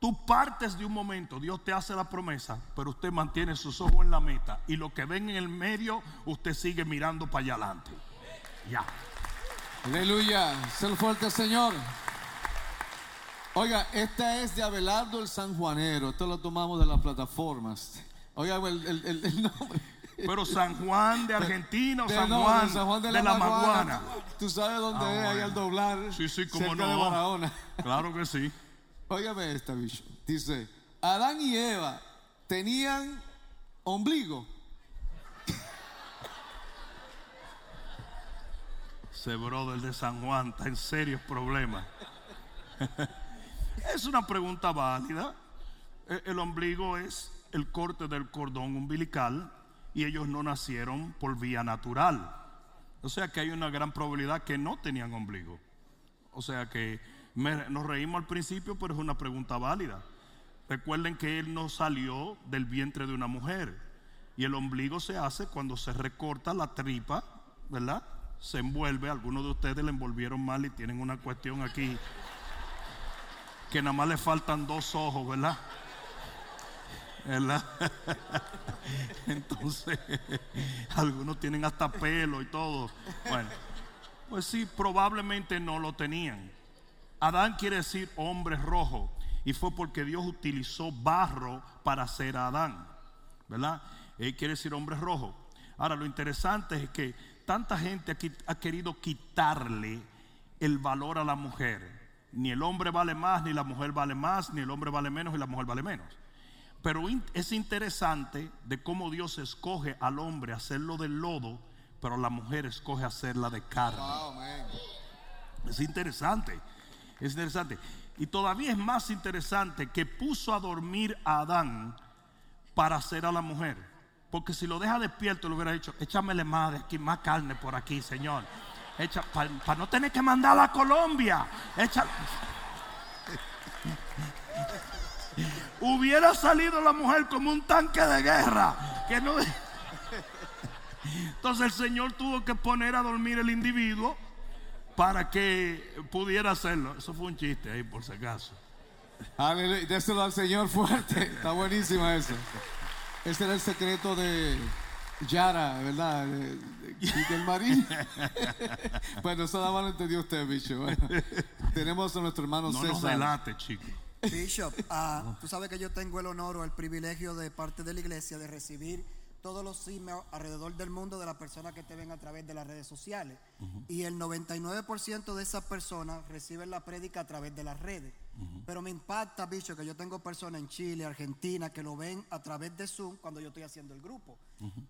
tú partes de un momento, Dios te hace la promesa, pero usted mantiene sus ojos en la meta. Y lo que ven en el medio, usted sigue mirando para allá adelante. Ya. Aleluya. Ser fuerte, Señor. Oiga, esta es de Abelardo el Sanjuanero. Esto lo tomamos de las plataformas. Oiga, el, nombre. Pero San Juan de Argentina o San, Juan, de, la, Maguana. Tú sabes dónde ah, es, ahí al doblar. Sí, sí, como no. Claro que sí. Óigame esta, bicho. Dice: Adán y Eva tenían ombligo. Ese brother de San Juan está en serios problemas. [LAUGHS] es una pregunta válida. E, el ombligo es el corte del cordón umbilical y ellos no nacieron por vía natural. O sea que hay una gran probabilidad que no tenían ombligo. O sea que nos reímos al principio, pero es una pregunta válida. Recuerden que él no salió del vientre de una mujer. Y el ombligo se hace cuando se recorta la tripa, ¿verdad? se envuelve. Algunos de ustedes le envolvieron mal y tienen una cuestión aquí que nada más le faltan dos ojos, ¿verdad? ¿Verdad? [LAUGHS] Entonces, [LAUGHS] algunos tienen hasta pelo y todo. Bueno, Pues sí, probablemente no lo tenían. Adán quiere decir hombre rojo y fue porque Dios utilizó barro para hacer a Adán, ¿verdad? Él quiere decir hombre rojo. Ahora, lo interesante es que tanta gente aquí ha querido quitarle el valor a la mujer. Ni el hombre vale más, ni la mujer vale más, ni el hombre vale menos y la mujer vale menos. Pero es interesante de cómo Dios escoge al hombre hacerlo del lodo, pero la mujer escoge hacerla de carne. Es interesante, es interesante. Y todavía es más interesante que puso a dormir a Adán para hacer a la mujer. Porque si lo deja despierto, le hubiera dicho, échamele más de aquí, más carne por aquí, Señor. Para no tener que mandarla a Colombia. Echa, hubiera salido la mujer como un tanque de guerra. Que no... Entonces el Señor tuvo que poner a dormir el individuo para que pudiera hacerlo. Eso fue un chiste ahí, por si acaso. Aleluya. Déselo al Señor fuerte. Está buenísima eso. Ese era el secreto de Yara, ¿verdad? Y del marín. [LAUGHS] bueno, eso nada más lo entendió usted, bicho. tenemos a nuestro hermano no César. No delate, chico. Bishop, ah, tú sabes que yo tengo el honor o el privilegio de parte de la iglesia de recibir todos los emails alrededor del mundo de las personas que te ven a través de las redes sociales. Y el 99% de esas personas reciben la prédica a través de las redes. Pero me impacta, bicho, que yo tengo personas en Chile, Argentina, que lo ven a través de Zoom cuando yo estoy haciendo el grupo.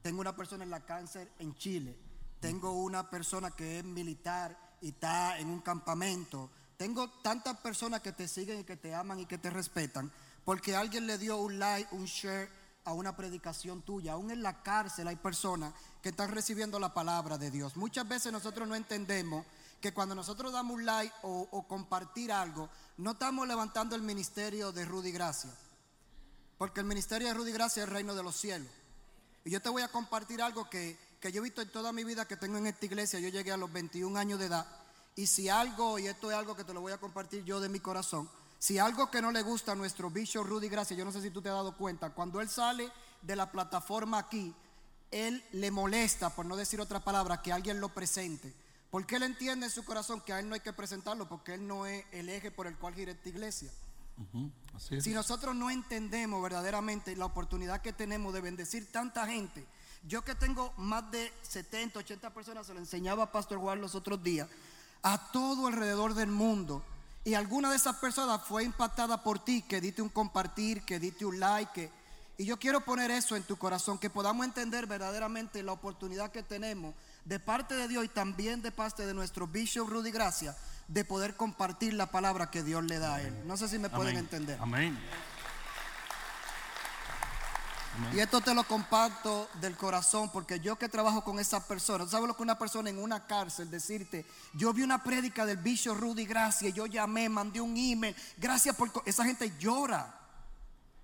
Tengo una persona en la cáncer en Chile. Tengo una persona que es militar y está en un campamento. Tengo tantas personas que te siguen y que te aman y que te respetan porque alguien le dio un like, un share a una predicación tuya. Aún en la cárcel hay personas que están recibiendo la palabra de Dios. Muchas veces nosotros no entendemos que cuando nosotros damos un like o, compartir algo, no estamos levantando el ministerio de Rudy Gracia. Porque el ministerio de Rudy Gracia es el reino de los cielos. Y yo te voy a compartir algo que, que yo he visto en toda mi vida que tengo en esta iglesia. Yo llegué a los 21 años de edad. Y si algo, y esto es algo que te lo voy a compartir yo de mi corazón, si algo que no le gusta a nuestro bicho Rudy Gracia, yo no sé si tú te has dado cuenta, cuando él sale de la plataforma aquí, él le molesta, por no decir otra palabra, que alguien lo presente. Porque él entiende en su corazón que a él no hay que presentarlo, porque él no es el eje por el cual gira esta iglesia. Si nosotros no entendemos verdaderamente la oportunidad que tenemos de bendecir tanta gente, yo que tengo más de 70, 80 personas, se lo enseñaba a Pastor Juan los otros días, a todo alrededor del mundo, y alguna de esas personas fue impactada por ti, que diste un compartir, que diste un like. y yo quiero poner eso en tu corazón, que podamos entender verdaderamente la oportunidad que tenemos de parte de Dios y también de parte de nuestro Bishop Rudy Gracia de poder compartir la palabra que Dios le da a él. No sé si me pueden entender. Amén. Y esto te lo comparto del corazón porque yo que trabajo con esas personas, ¿sabes lo que una persona en una cárcel decirte? Yo vi una prédica del bicho Rudy Gracia, yo llamé, mandé un email, gracias por... Esa gente llora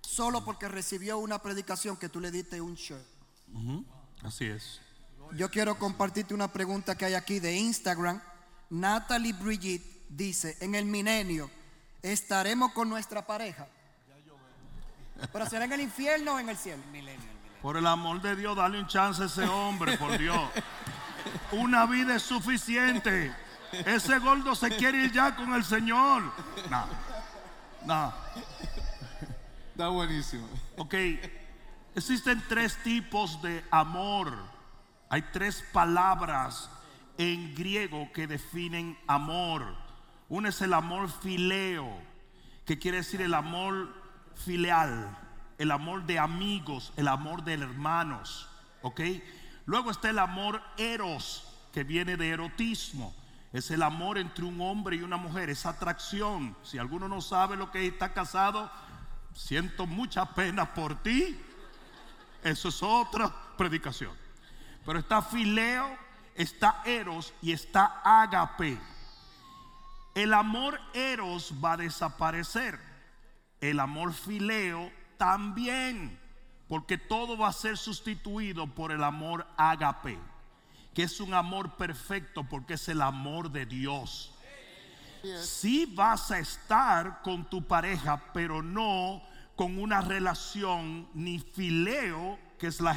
solo porque recibió una predicación que tú le diste un shirt. Así es. Yo quiero compartirte una pregunta que hay aquí de Instagram. Natalie Brigitte dice, en el milenio, ¿estaremos con nuestra pareja? Pero será en el infierno o en el cielo. Por el amor de Dios, dale un chance a ese hombre, por Dios. Una vida es suficiente. Ese gordo se quiere ir ya con el Señor. No. No. Está buenísimo. Ok. Existen tres tipos de amor. Hay tres palabras en griego que definen amor. Uno es el amor fileo, que quiere decir el amor filial, el amor de amigos, el amor de hermanos, ¿ok? Luego está el amor eros, que viene de erotismo. Es el amor entre un hombre y una mujer, esa atracción. Si alguno no sabe lo que está casado, siento mucha pena por ti. Eso es otra predicación. Pero está fileo, está eros y está ágape. El amor eros va a desaparecer el amor fileo también, porque todo va a ser sustituido por el amor ágape, que es un amor perfecto porque es el amor de Dios. Si vas a estar con tu pareja, pero no con una relación ni fileo, que es la,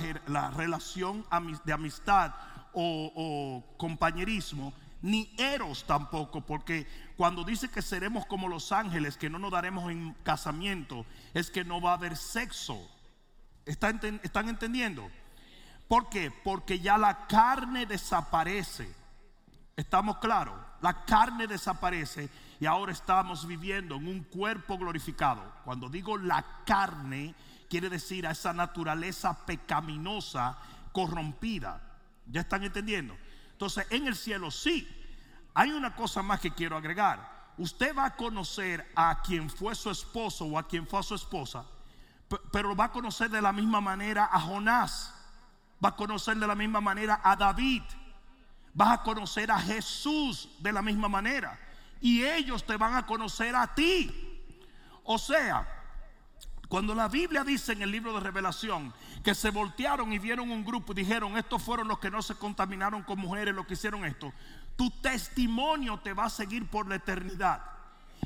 relación de amistad o compañerismo, ni eros tampoco, porque cuando dice que seremos como los ángeles, que no nos daremos en casamiento, es que no va a haber sexo. ¿Están, enten- están entendiendo? ¿Por qué? Porque ya la carne desaparece. ¿Estamos claros? La carne desaparece y ahora estamos viviendo en un cuerpo glorificado. Cuando digo la carne, quiere decir a esa naturaleza pecaminosa, corrompida. ¿Ya están entendiendo? Entonces, en el cielo sí. Hay una cosa más que quiero agregar. Usted va a conocer a quien fue su esposo o a quien fue su esposa, pe- pero va a conocer de la misma manera a Jonás. Va a conocer de la misma manera a David. Vas a conocer a Jesús de la misma manera. Y ellos te van a conocer a ti. O sea, cuando la Biblia dice en el libro de revelación que se voltearon y vieron un grupo y dijeron, estos fueron los que no se contaminaron con mujeres, los que hicieron esto, tu testimonio te va a seguir por la eternidad.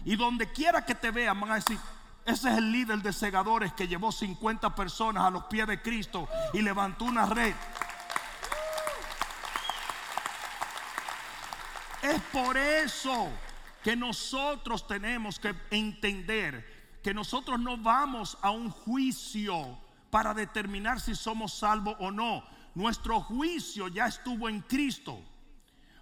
Y donde quiera que te vean van a decir, ese es el líder de segadores que llevó 50 personas a los pies de Cristo y levantó una red. Es por eso que nosotros tenemos que entender que nosotros no vamos a un juicio para determinar si somos salvos o no. Nuestro juicio ya estuvo en Cristo.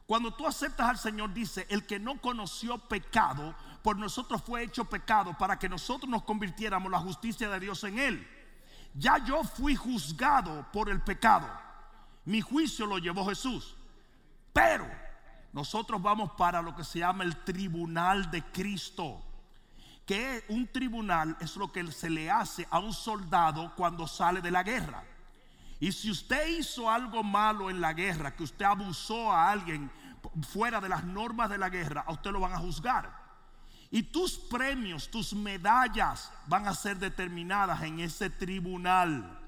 Cuando tú aceptas al Señor, dice, el que no conoció pecado, por nosotros fue hecho pecado para que nosotros nos convirtiéramos la justicia de Dios en él. Ya yo fui juzgado por el pecado. Mi juicio lo llevó Jesús. Pero nosotros vamos para lo que se llama el tribunal de Cristo. Que un tribunal es lo que se le hace a un soldado cuando sale de la guerra. Y si usted hizo algo malo en la guerra, que usted abusó a alguien fuera de las normas de la guerra, a usted lo van a juzgar. Y tus premios, tus medallas van a ser determinadas en ese tribunal.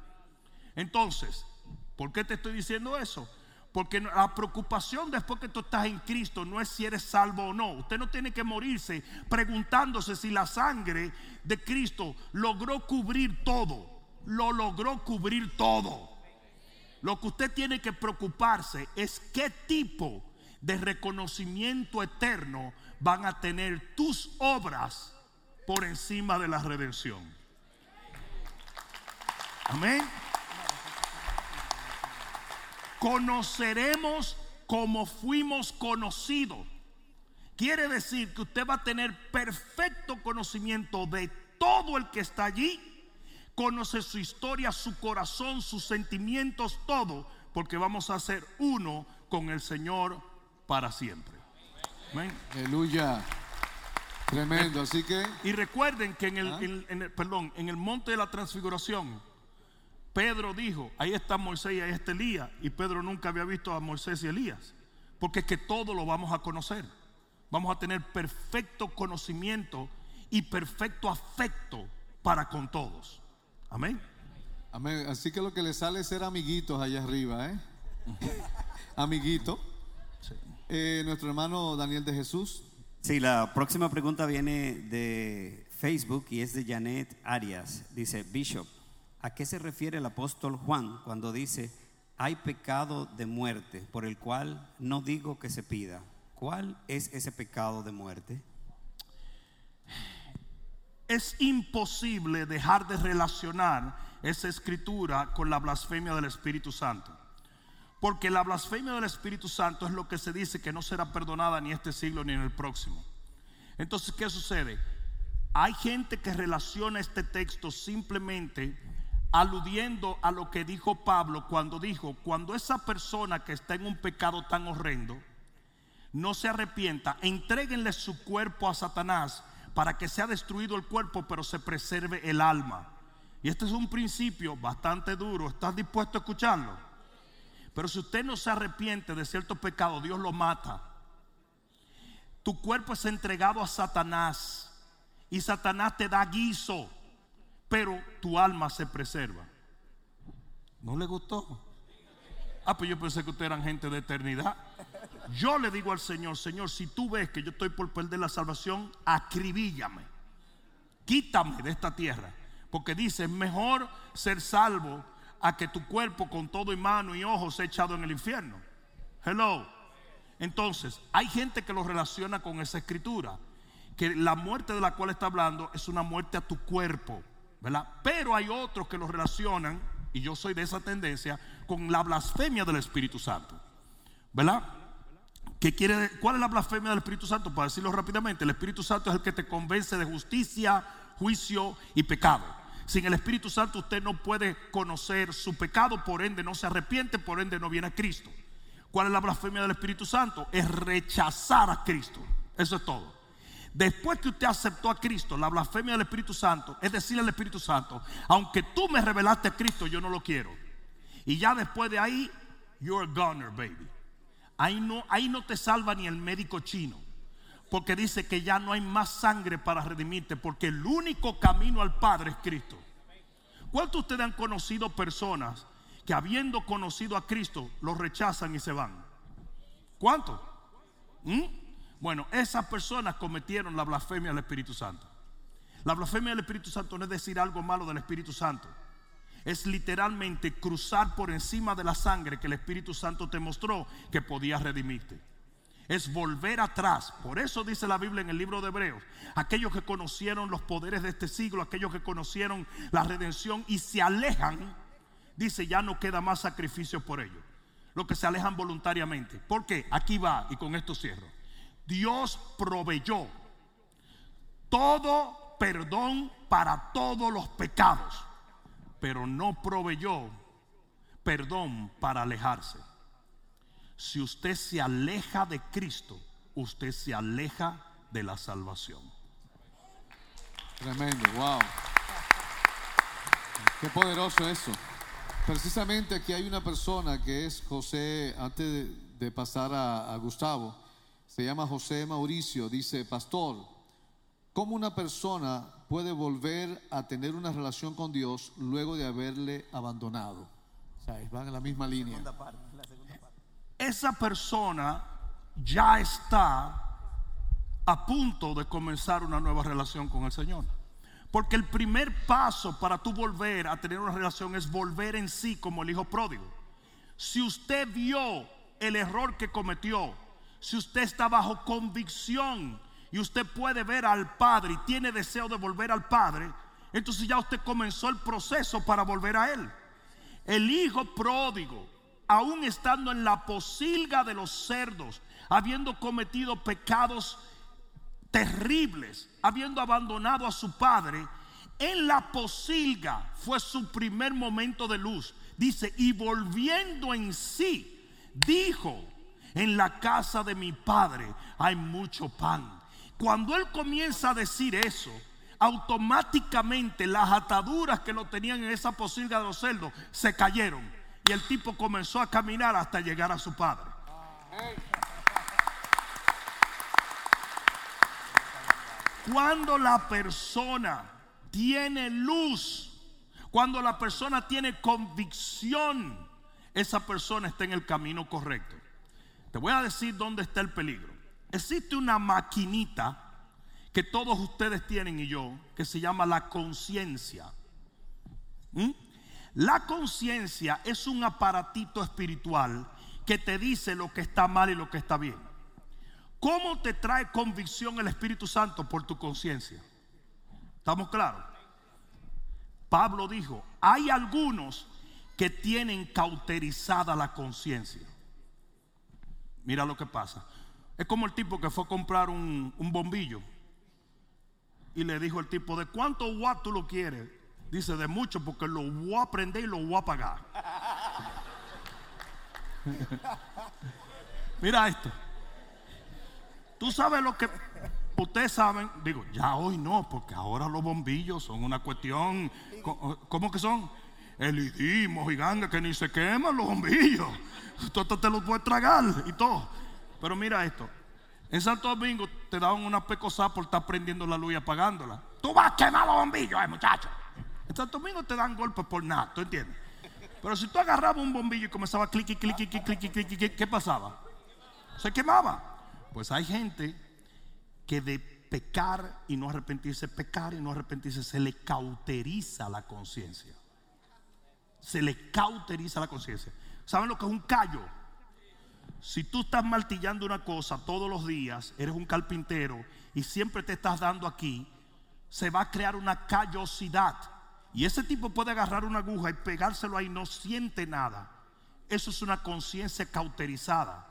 Entonces, ¿por qué te estoy diciendo eso? Porque la preocupación después que tú estás en Cristo no es si eres salvo o no. Usted no tiene que morirse preguntándose si la sangre de Cristo logró cubrir todo. Lo logró cubrir todo. Lo que usted tiene que preocuparse es qué tipo de reconocimiento eterno van a tener tus obras por encima de la redención. Amén. Conoceremos como fuimos conocidos. Quiere decir que usted va a tener perfecto conocimiento de todo el que está allí. Conoce su historia, su corazón, sus sentimientos, todo, porque vamos a ser uno con el Señor para siempre. Amén. Aleluya. Tremendo. Así que Y recuerden que en el, en- en el- perdón, en el monte de la transfiguración, Pedro dijo, ahí está Moisés y ahí está Elías. Y Pedro nunca había visto a Moisés y Elías. Porque es que todo lo vamos a conocer. Vamos a tener perfecto conocimiento y perfecto afecto para con todos. Amén. Amén. Así que lo que le sale es ser amiguitos allá arriba, ¿eh? Amiguito. Eh, nuestro hermano Daniel de Jesús. Sí, la próxima pregunta viene de Facebook y es de Janet Arias. Dice, Bishop, ¿a qué se refiere el apóstol Juan cuando dice, hay pecado de muerte por el cual no digo que se pida? ¿Cuál es ese pecado de muerte? Es imposible dejar de relacionar esa escritura con la blasfemia del Espíritu Santo. Porque la blasfemia del Espíritu Santo es lo que se dice que no será perdonada ni este siglo ni en el próximo. Entonces, ¿qué sucede? Hay gente que relaciona este texto simplemente aludiendo a lo que dijo Pablo cuando dijo, cuando esa persona que está en un pecado tan horrendo, no se arrepienta, entréguenle su cuerpo a Satanás para que sea destruido el cuerpo, pero se preserve el alma. Y este es un principio bastante duro. ¿Estás dispuesto a escucharlo? Pero si usted no se arrepiente de cierto pecado, Dios lo mata. Tu cuerpo es entregado a Satanás y Satanás te da guiso, pero tu alma se preserva. ¿No le gustó? Ah, pues yo pensé que ustedes eran gente de eternidad. Yo le digo al Señor, Señor, si tú ves que yo estoy por perder la salvación, acribíllame. Quítame de esta tierra. Porque dice, es mejor ser salvo a que tu cuerpo con todo y mano y ojos sea echado en el infierno. Hello. Entonces, hay gente que lo relaciona con esa escritura, que la muerte de la cual está hablando es una muerte a tu cuerpo. Pero hay otros que lo relacionan, y yo soy de esa tendencia, con la blasfemia del Espíritu Santo, ¿verdad? ¿Qué quiere, ¿Cuál es la blasfemia del Espíritu Santo? Para decirlo rápidamente, el Espíritu Santo es el que te convence de justicia, juicio y pecado. Sin el Espíritu Santo usted no puede conocer su pecado, por ende no se arrepiente, por ende no viene a Cristo. ¿Cuál es la blasfemia del Espíritu Santo? Es rechazar a Cristo. Eso es todo. Después que usted aceptó a Cristo, la blasfemia del Espíritu Santo es decirle al Espíritu Santo, aunque tú me revelaste a Cristo, yo no lo quiero. Y ya después de ahí, you're a goner, baby. Ahí no, ahí no te salva ni el médico chino. Porque dice que ya no hay más sangre para redimirte, porque el único camino al Padre es Cristo. ¿Cuántos de ustedes han conocido personas que habiendo conocido a Cristo, lo rechazan y se van? ¿Cuántos? ¿Mm? Bueno, esas personas cometieron la blasfemia del Espíritu Santo. La blasfemia del Espíritu Santo no es decir algo malo del Espíritu Santo. Es literalmente cruzar por encima de la sangre que el Espíritu Santo te mostró que podía redimirte. Es volver atrás. Por eso dice la Biblia en el libro de Hebreos. Aquellos que conocieron los poderes de este siglo, aquellos que conocieron la redención y se alejan, dice ya no queda más sacrificio por ellos. Los que se alejan voluntariamente. ¿Por qué? Aquí va y con esto cierro. Dios proveyó todo perdón para todos los pecados, pero no proveyó perdón para alejarse. Si usted se aleja de Cristo, usted se aleja de la salvación. Tremendo, wow. Qué poderoso eso. Precisamente aquí hay una persona que es José, antes de, pasar a, a Gustavo, se llama José Mauricio, dice, pastor, ¿cómo una persona puede volver a tener una relación con Dios luego de haberle abandonado? O sea, van en la misma línea. Esa persona ya está a punto de comenzar una nueva relación con el Señor. Porque el primer paso para tú volver a tener una relación es volver en sí como el hijo pródigo. Si usted vio el error que cometió, si usted está bajo convicción y usted puede ver al Padre y tiene deseo de volver al Padre, entonces ya usted comenzó el proceso para volver a Él. El hijo pródigo, aún estando en la posilga de los cerdos, habiendo cometido pecados terribles, habiendo abandonado a su padre, en la posilga fue su primer momento de luz. Dice, y volviendo en sí, dijo, en la casa de mi padre hay mucho pan. Cuando él comienza a decir eso, automáticamente las ataduras que lo tenían en esa posilga de los cerdos se cayeron. Y el tipo comenzó a caminar hasta llegar a su padre. Cuando la persona tiene luz, cuando la persona tiene convicción, esa persona está en el camino correcto. Te voy a decir dónde está el peligro. Existe una maquinita que todos ustedes tienen y yo, que se llama la conciencia. ¿Mm? La conciencia es un aparatito espiritual que te dice lo que está mal y lo que está bien. ¿Cómo te trae convicción el Espíritu Santo por tu conciencia? ¿Estamos claros? Pablo dijo, hay algunos que tienen cauterizada la conciencia. Mira lo que pasa. Es como el tipo que fue a comprar un, un bombillo y le dijo el tipo, ¿de cuánto watt tú lo quieres? Dice, de mucho porque lo voy a prender y lo voy a pagar. [LAUGHS] Mira esto. Tú sabes lo que ustedes saben, digo, ya hoy no, porque ahora los bombillos son una cuestión, ¿cómo que son? Elidismo, gigante, que ni se queman los bombillos. Tú te los puedes tragar y todo. Pero mira esto. En Santo Domingo te daban una pecosa por estar prendiendo la luz y apagándola. Tú vas a quemar los bombillos, eh, muchacho. En Santo Domingo te dan golpes por nada, ¿tú entiendes? Pero si tú agarrabas un bombillo y comenzaba a clic, clic, clic, clic, clic, clic, clic, ¿qué pasaba? Se quemaba. Pues hay gente que de pecar y no arrepentirse, pecar y no arrepentirse, se le cauteriza la conciencia. Se le cauteriza la conciencia. ¿Saben lo que es un callo? Si tú estás martillando una cosa todos los días, eres un carpintero y siempre te estás dando aquí, se va a crear una callosidad. Y ese tipo puede agarrar una aguja y pegárselo ahí, no siente nada. Eso es una conciencia cauterizada.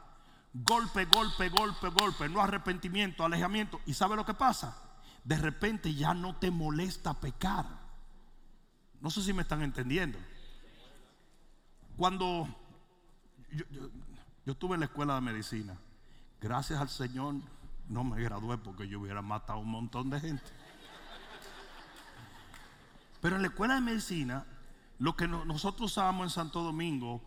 Golpe, golpe, golpe, golpe, no arrepentimiento, alejamiento. ¿Y sabe lo que pasa? De repente ya no te molesta pecar. No sé si me están entendiendo. Cuando yo, yo- estuve en la escuela de medicina, gracias al Señor no me gradué porque yo hubiera matado a un montón de gente. Pero en la escuela de medicina, lo que no- nosotros usábamos en Santo Domingo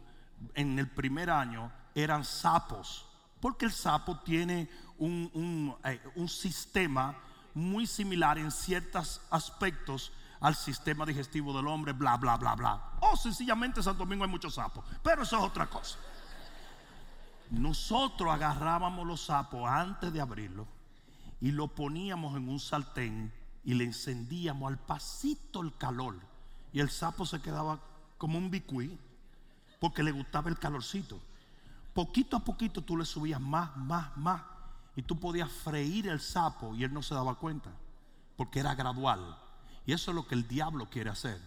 en el primer año eran sapos, porque el sapo tiene un, eh, un sistema muy similar en ciertos aspectos al sistema digestivo del hombre, bla, bla, bla, bla. O sencillamente en Santo Domingo hay muchos sapos, pero eso es otra cosa. Nosotros agarrábamos los sapos antes de abrirlos y lo poníamos en un sartén y le encendíamos al pasito el calor. Y el sapo se quedaba como un bicuí porque le gustaba el calorcito. Poquito a poquito tú le subías más, más, más. Y tú podías freír el sapo y él no se daba cuenta porque era gradual. Y eso es lo que el diablo quiere hacer.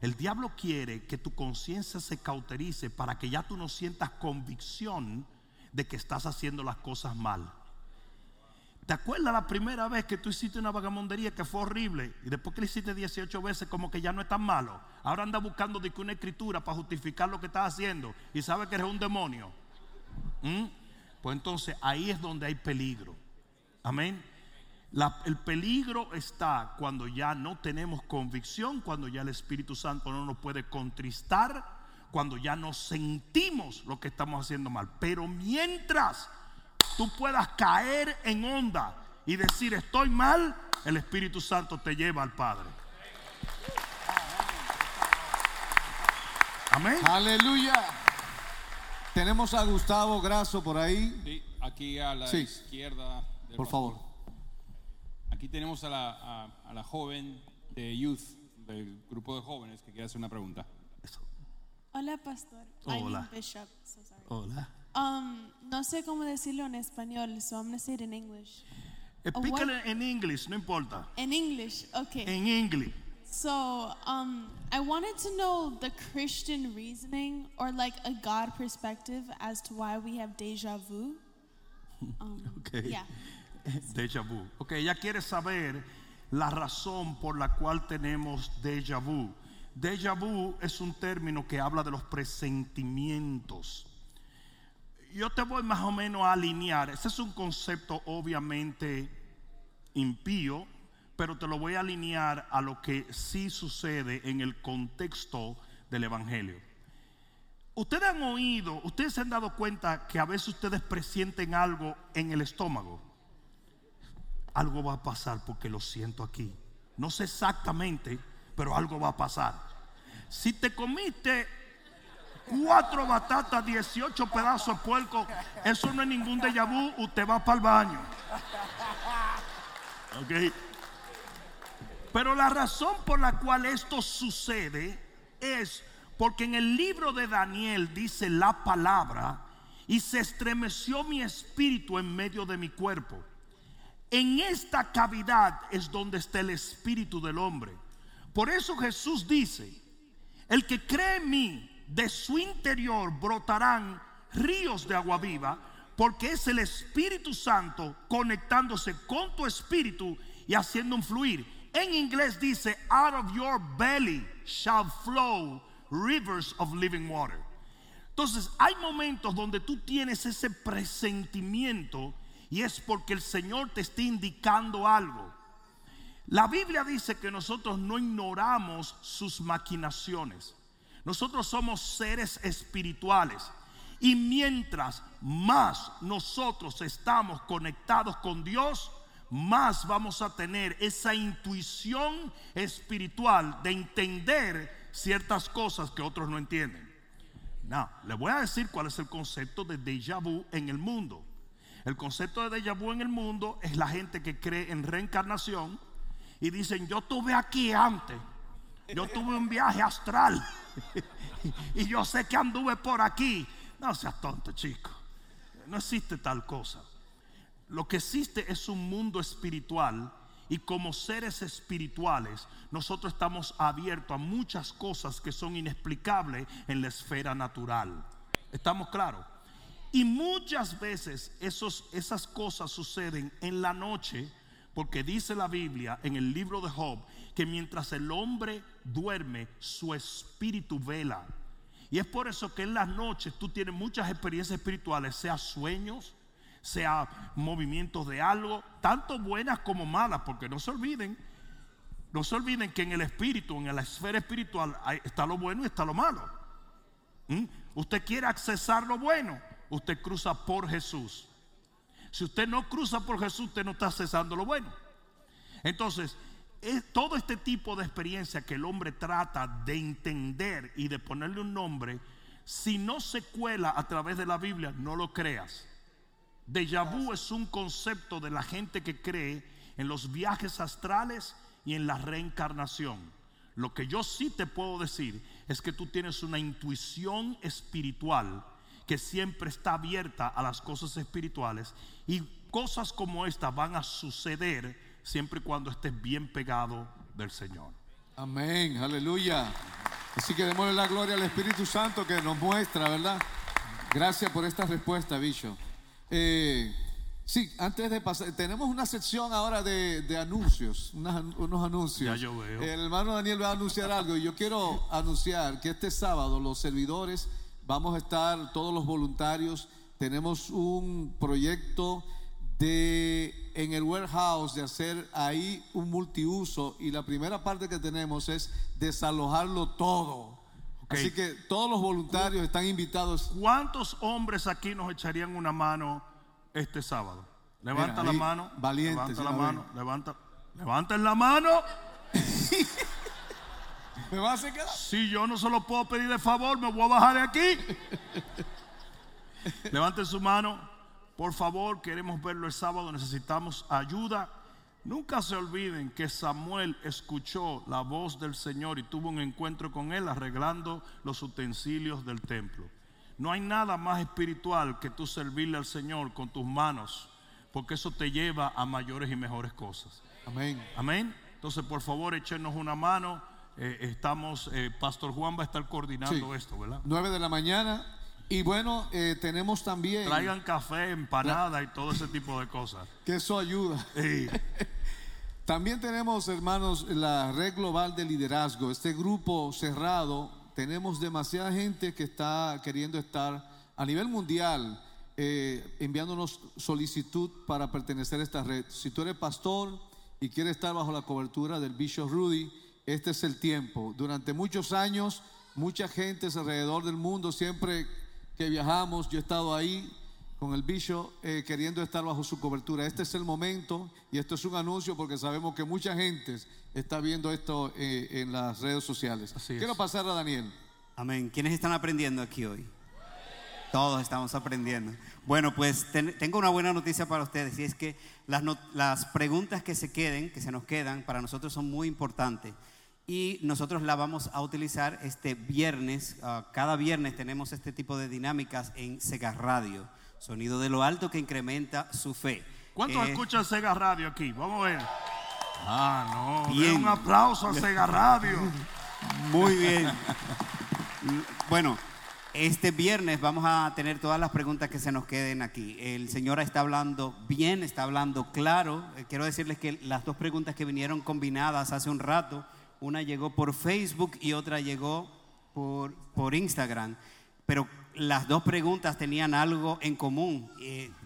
El diablo quiere que tu conciencia se cauterice para que ya tú no sientas convicción de que estás haciendo las cosas mal. ¿Te acuerdas la primera vez que tú hiciste una vagamondería que fue horrible y después que le hiciste 18 veces como que ya no es tan malo? Ahora anda buscando una escritura para justificar lo que estás haciendo y sabe que eres un demonio. ¿Mm? Pues entonces ahí es donde hay peligro. Amén. La- el peligro está cuando ya no tenemos convicción, cuando ya el Espíritu Santo no nos puede contristar, cuando ya no sentimos lo que estamos haciendo mal. Pero mientras tú puedas caer en onda y decir estoy mal, el Espíritu Santo te lleva al Padre. Amén. Aleluya. Tenemos a Gustavo Grasso por ahí. Sí, aquí a la Sí. izquierda. del Por pastor. favor. Aquí tenemos a la, a- a la joven de Youth, del grupo de jóvenes, que quiere hacer una pregunta. Hola, pastor. Hola. I'm Bishop. So sorry. Hola. Um, no sé cómo decirlo en español, so I'm going to say it in English. Explícale en inglés, no importa. In English, okay. En inglés. So, um, I wanted to know the Christian reasoning or like a God perspective as to why we have deja vu. [LAUGHS] Um, Ok. Yeah. Déjà vu. Ok, ella quiere saber la razón por la cual tenemos déjà vu. Déjà vu es un término que habla de los presentimientos. Yo te voy más o menos a alinear. Ese es un concepto obviamente impío, pero te lo voy a alinear a lo que sí sucede en el contexto del Evangelio. Ustedes han oído, ustedes se han dado cuenta que a veces ustedes presienten algo en el estómago. Algo va a pasar porque lo siento aquí. No sé exactamente, pero algo va a pasar. Si te comiste cuatro batatas, 18 pedazos de puerco, eso no es ningún déjà vu, usted va para el baño. Ok. Pero la razón por la cual esto sucede es porque en el libro de Daniel dice la palabra y se estremeció mi espíritu en medio de mi cuerpo. En esta cavidad es donde está el espíritu del hombre. Por eso Jesús dice, el que cree en mí, de su interior brotarán ríos de agua viva, porque es el Espíritu Santo conectándose con tu espíritu y haciendo un fluir. En inglés dice, out of your belly shall flow rivers of living water. Entonces, hay momentos donde tú tienes ese presentimiento y es porque el Señor te está indicando algo. La Biblia dice que nosotros no ignoramos sus maquinaciones. Nosotros somos seres espirituales. Y mientras más nosotros estamos conectados con Dios, más vamos a tener esa intuición espiritual de entender ciertas cosas que otros no entienden. No, le voy a decir cuál es el concepto de déjà vu en el mundo. El concepto de déjà vu en el mundo es la gente que cree en reencarnación y dicen, yo estuve aquí antes, yo tuve un viaje astral [LAUGHS] y yo sé que anduve por aquí. No seas tonto, chico. no existe tal cosa. Lo que existe es un mundo espiritual y como seres espirituales nosotros estamos abiertos a muchas cosas que son inexplicables en la esfera natural. ¿Estamos claros? Y muchas veces esos, esas cosas suceden en la noche porque dice la Biblia en el libro de Job que mientras el hombre duerme, su espíritu vela. Y es por eso que en las noches tú tienes muchas experiencias espirituales, sea sueños, sea movimientos de algo, tanto buenas como malas, porque no se olviden, no se olviden que en el espíritu, en la esfera espiritual, está lo bueno y está lo malo. ¿Mm? Usted quiere accesar lo bueno, usted cruza por Jesús. Si usted no cruza por Jesús, usted no está accesando lo bueno. Entonces, todo este tipo de experiencia que el hombre trata de entender y de ponerle un nombre, si no se cuela a través de la Biblia, no lo creas. Déjà vu es un concepto de la gente que cree en los viajes astrales y en la reencarnación. Lo que yo sí te puedo decir es que tú tienes una intuición espiritual que siempre está abierta a las cosas espirituales y cosas como esta van a suceder siempre y cuando estés bien pegado del Señor. Amén, aleluya. Así que démosle la gloria al Espíritu Santo que nos muestra, ¿verdad? Gracias por esta respuesta, Bicho. Eh, sí, antes de pasar, tenemos una sección ahora de, anuncios, unos anuncios. Ya yo veo. El hermano Daniel va a anunciar algo y yo quiero anunciar que este sábado los servidores vamos a estar, todos los voluntarios, tenemos un proyecto de en el warehouse de hacer ahí un multiuso y la primera parte que tenemos es desalojarlo todo. Así que todos los voluntarios están invitados. ¿Cuántos hombres aquí nos echarían una mano este sábado? Levanta la mano. Valiente. Levanta la mano. Levanta. Levanten la mano. [LAUGHS] ¿Me va a hacer quedar? Si yo no se lo puedo pedir de favor, me voy a bajar de aquí. [LAUGHS] Levanten su mano. Por favor, queremos verlo el sábado, necesitamos ayuda. Nunca se olviden que Samuel escuchó la voz del Señor y tuvo un encuentro con él arreglando los utensilios del templo. No hay nada más espiritual que tú servirle al Señor con tus manos, porque eso te lleva a mayores y mejores cosas. Amén. Amén. Entonces, por favor, échenos una mano. Eh, estamos, eh, Pastor Juan va a estar coordinando esto, ¿verdad? 9 de la mañana, y bueno, eh, tenemos también. Traigan café, empanada y todo ese tipo de cosas. Que eso ayuda. [LAUGHS] también tenemos, hermanos, la red global de liderazgo. Este grupo cerrado, tenemos demasiada gente que está queriendo estar a nivel mundial. Enviándonos solicitud para pertenecer a esta red. Si tú eres pastor y quieres estar bajo la cobertura del Bishop Rudy, este es el tiempo. Durante muchos años, mucha gente alrededor del mundo siempre que viajamos, yo he estado ahí con el bicho eh, queriendo estar bajo su cobertura. Este es el momento y esto es un anuncio porque sabemos que mucha gente está viendo esto eh, en las redes sociales. Quiero pasar a Daniel. Amén. ¿Quiénes están aprendiendo aquí hoy? Todos estamos aprendiendo. Bueno, pues tengo una buena noticia para ustedes y es que las, las preguntas que se queden, que se nos quedan, para nosotros son muy importantes y nosotros la vamos a utilizar este viernes. Ah, cada viernes tenemos este tipo de dinámicas en Sega Radio. Sonido de lo alto que incrementa su fe. ¿Cuántos eh, escuchan Sega Radio aquí? Vamos a ver. Ah, no. Bien. Un aplauso a Sega Radio. [LAUGHS] Muy bien. bueno, este viernes vamos a tener todas las preguntas que se nos queden aquí. El Señor está hablando bien, está hablando claro. Eh, quiero decirles que las dos preguntas que vinieron combinadas hace un rato una llegó por Facebook y otra llegó por, por Instagram. Pero las dos preguntas tenían algo en común.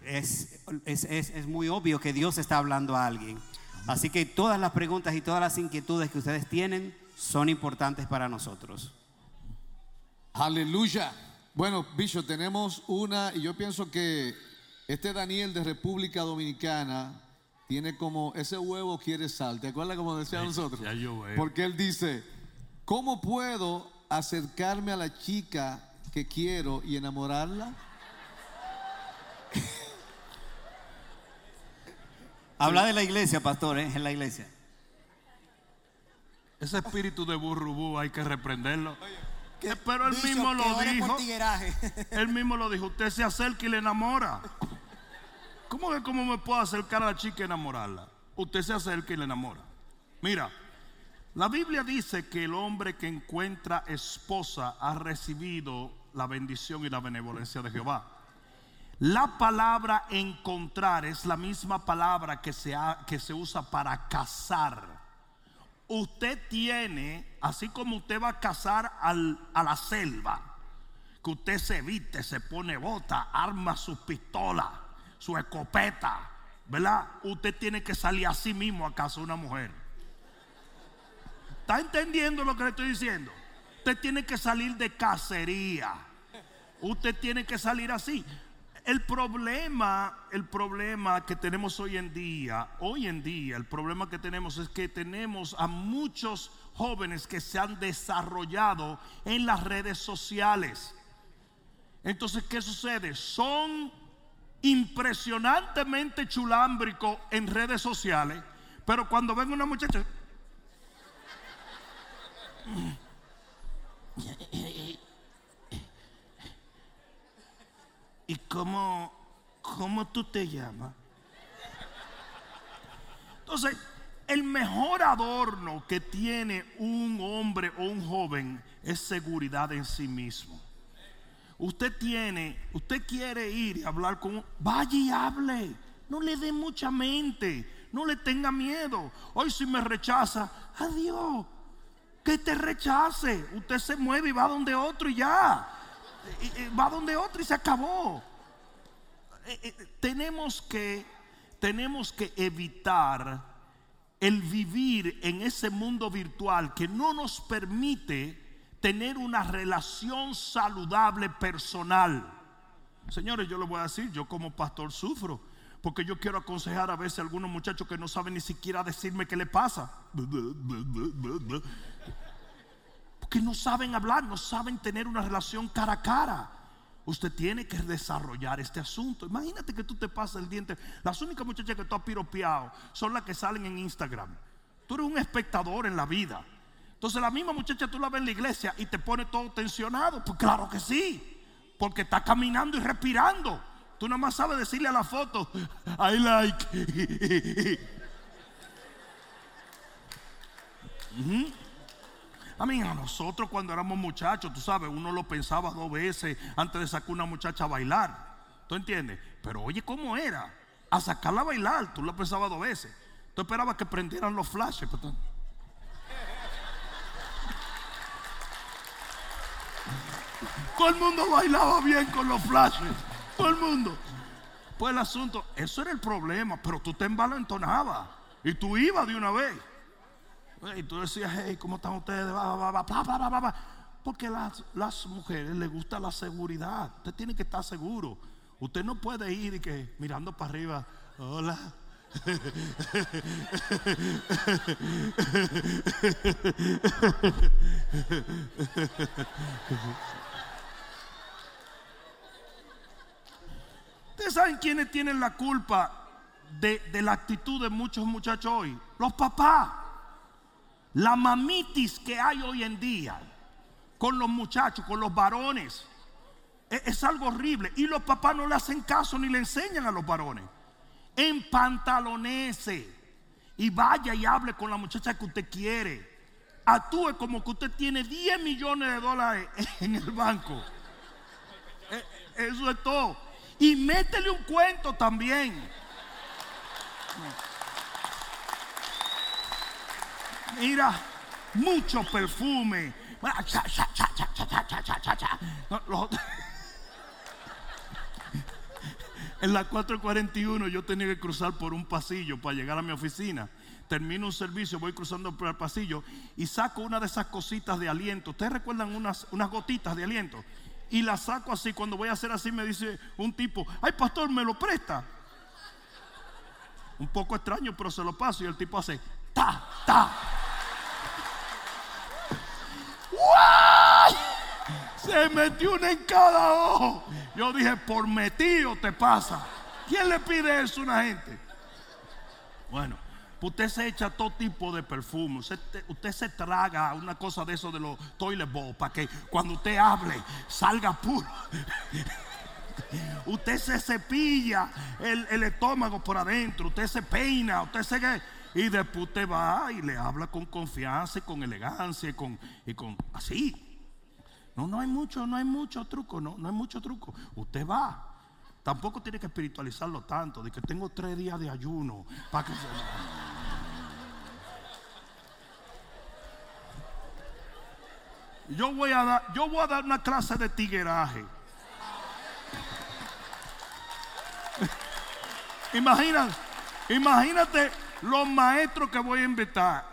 Es, es, es, es, muy obvio que Dios está hablando a alguien. Así que todas las preguntas y todas las inquietudes que ustedes tienen son importantes para nosotros. Aleluya. Bueno, Bicho, tenemos una, y yo pienso que este Daniel de República Dominicana tiene como ese huevo quiere sal. ¿Te acuerdas como decía nosotros? Porque él dice, ¿cómo puedo acercarme a la chica que quiero y enamorarla? [LAUGHS] Habla de la iglesia, pastor, ¿eh? en la iglesia. Ese espíritu de burrubú hay que reprenderlo. Eh, Pero él mismo lo dijo. Él mismo lo dijo. Usted se acerca y le enamora. [LAUGHS] ¿Cómo que cómo me puedo acercar a la chica y enamorarla? Usted se acerca y le enamora. Mira, la Biblia dice que el hombre que encuentra esposa ha recibido la bendición y la benevolencia de Jehová. La palabra encontrar es la misma palabra que se, que se usa para casar. Usted tiene, así como usted va a cazar al- a la selva, que usted se viste, se pone bota, arma su pistola, su escopeta, ¿verdad? Usted tiene que salir a sí mismo a cazar una mujer. ¿Está entendiendo lo que le estoy diciendo? Usted tiene que salir de cacería. Usted tiene que salir así. El problema, el problema que tenemos hoy en día, hoy en día, el problema que tenemos es que tenemos a muchos jóvenes que se han desarrollado en las redes sociales. Entonces, ¿qué sucede? Son impresionantemente chulámbricos en redes sociales, pero cuando ven una muchacha, ¿y cómo, cómo tú te llamas? Entonces, el mejor adorno que tiene un hombre o un joven es seguridad en sí mismo. Usted tiene, usted quiere ir y hablar con, vaya y hable. No le dé mucha mente, no le tenga miedo. Hoy si me rechaza, adiós. Que te rechace. Usted se mueve y va donde otro y ya. Va donde otro y se acabó. Eh, eh, tenemos que tenemos que evitar el vivir en ese mundo virtual que no nos permite tener una relación saludable personal. Señores, yo les voy a decir, yo como pastor sufro, porque yo quiero aconsejar a veces a algunos muchachos que no saben ni siquiera decirme qué le pasa. Porque no saben hablar, no saben tener una relación cara a cara. Usted tiene que desarrollar este asunto. Imagínate que tú te pasas el diente. Las únicas muchachas que tú has piropeado son las que salen en Instagram. Tú eres un espectador en la vida. Entonces la misma muchacha tú la ves en la iglesia y te pone todo tensionado. Pues claro que sí. Porque está caminando y respirando. Tú nada más sabes decirle a la foto, I like. A mí, a nosotros cuando éramos muchachos, tú sabes, uno lo pensaba dos veces antes de sacar una muchacha a bailar. ¿Tú entiendes? Pero oye, ¿cómo era? A sacarla a bailar, tú lo pensabas dos veces. Tú esperabas que prendieran los flashes. pero Todo el mundo bailaba bien con los flashes. Todo el mundo. Pues el asunto, eso era el problema, pero tú te envalentonabas y tú ibas de una vez. Y tú decías, hey, ¿cómo están ustedes? Porque las, las mujeres les gusta la seguridad. Usted tiene que estar seguro. Usted no puede ir y que mirando para arriba, hola. [LAUGHS] Ustedes saben quiénes tienen la culpa de, de la actitud de muchos muchachos hoy. Los papás. La mamitis que hay hoy en día con los muchachos, con los varones, es, es algo horrible. Y los papás no le hacen caso ni le enseñan a los varones. Empantalonese y vaya y hable con la muchacha que usted quiere. Actúe como que usted tiene 10 millones de dólares en el banco. Eh, Eso es todo y métele un cuento también. Mira, mucho perfume. En las 4:41 yo tenía que cruzar por un pasillo para llegar a mi oficina. Termino un servicio, voy cruzando por el pasillo y saco una de esas cositas de aliento. ¿Ustedes recuerdan unas, unas gotitas de aliento? Y las saco así. Cuando voy a hacer así me dice un tipo, ay pastor, ¿me lo presta? Un poco extraño, pero se lo paso y el tipo hace, ta, ta. ¡Guay! Se metió una en cada ojo. Yo dije, por metido te pasa. ¿Quién le pide eso a una gente? Bueno, Usted se echa todo tipo de perfume. Usted, se traga una cosa de eso de los toilet bowl para que cuando usted hable salga puro. [LAUGHS] Usted se cepilla el, el estómago por adentro. Usted se peina. Usted se. Y después usted va y le habla con confianza y con elegancia y con, y con así. No, no hay mucho, no hay mucho truco, no, no hay mucho truco. Usted va. Tampoco tiene que espiritualizarlo tanto, de que tengo tres días de ayuno para que se... Yo voy a dar, yo voy a dar una clase de tigueraje. [LAUGHS] Imagina, imagínate los maestros que voy a invitar.